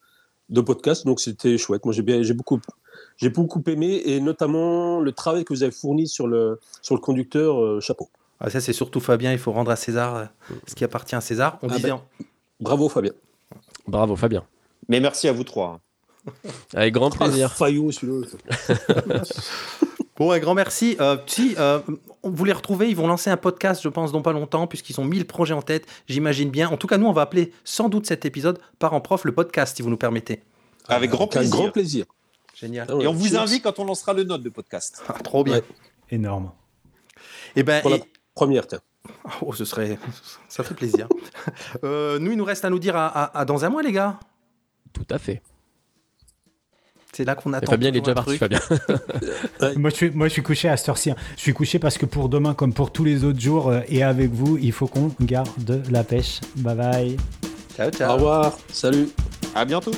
de podcast. Donc, c'était chouette. Moi, j'ai bien- j'ai beaucoup, j'ai beaucoup aimé, et notamment le travail que vous avez fourni sur le, sur le conducteur. euh, chapeau. Ah, ça, c'est surtout Fabien. Il faut rendre à César euh, ce qui appartient à César. On Ah disait. ben. Bravo, Fabien. Bravo, Fabien. Mais merci à vous trois. <laughs> Avec grand plaisir. Ah, Fayot, celui-là. <laughs> Bon, un grand merci. Euh, si euh, vous les retrouvez, ils vont lancer un podcast, je pense, dans pas longtemps, puisqu'ils ont 1000 projets en tête, j'imagine bien. En tout cas, nous, on va appeler sans doute cet épisode Parents Prof, le podcast, si vous nous permettez. Avec grand Avec un plaisir. grand plaisir. Génial. Ah Et on vous invite quand on lancera le note de podcast. Ah, trop bien. Ouais. Énorme. Et ben, Pour la première, tiens. <laughs> oh, ce serait, ça fait plaisir. Euh, nous, il nous reste à nous dire à, à- à dans un mois, les gars. Tout à fait. C'est là qu'on attend. Fabien, il est déjà parti. Fabien. <laughs> Moi je, suis, moi, je suis couché à cette heure-ci. hein. Je suis couché parce que pour demain, comme pour tous les autres jours, euh, et avec vous, il faut qu'on garde la pêche. Bye bye. Ciao, ciao. Au revoir. Salut. À bientôt.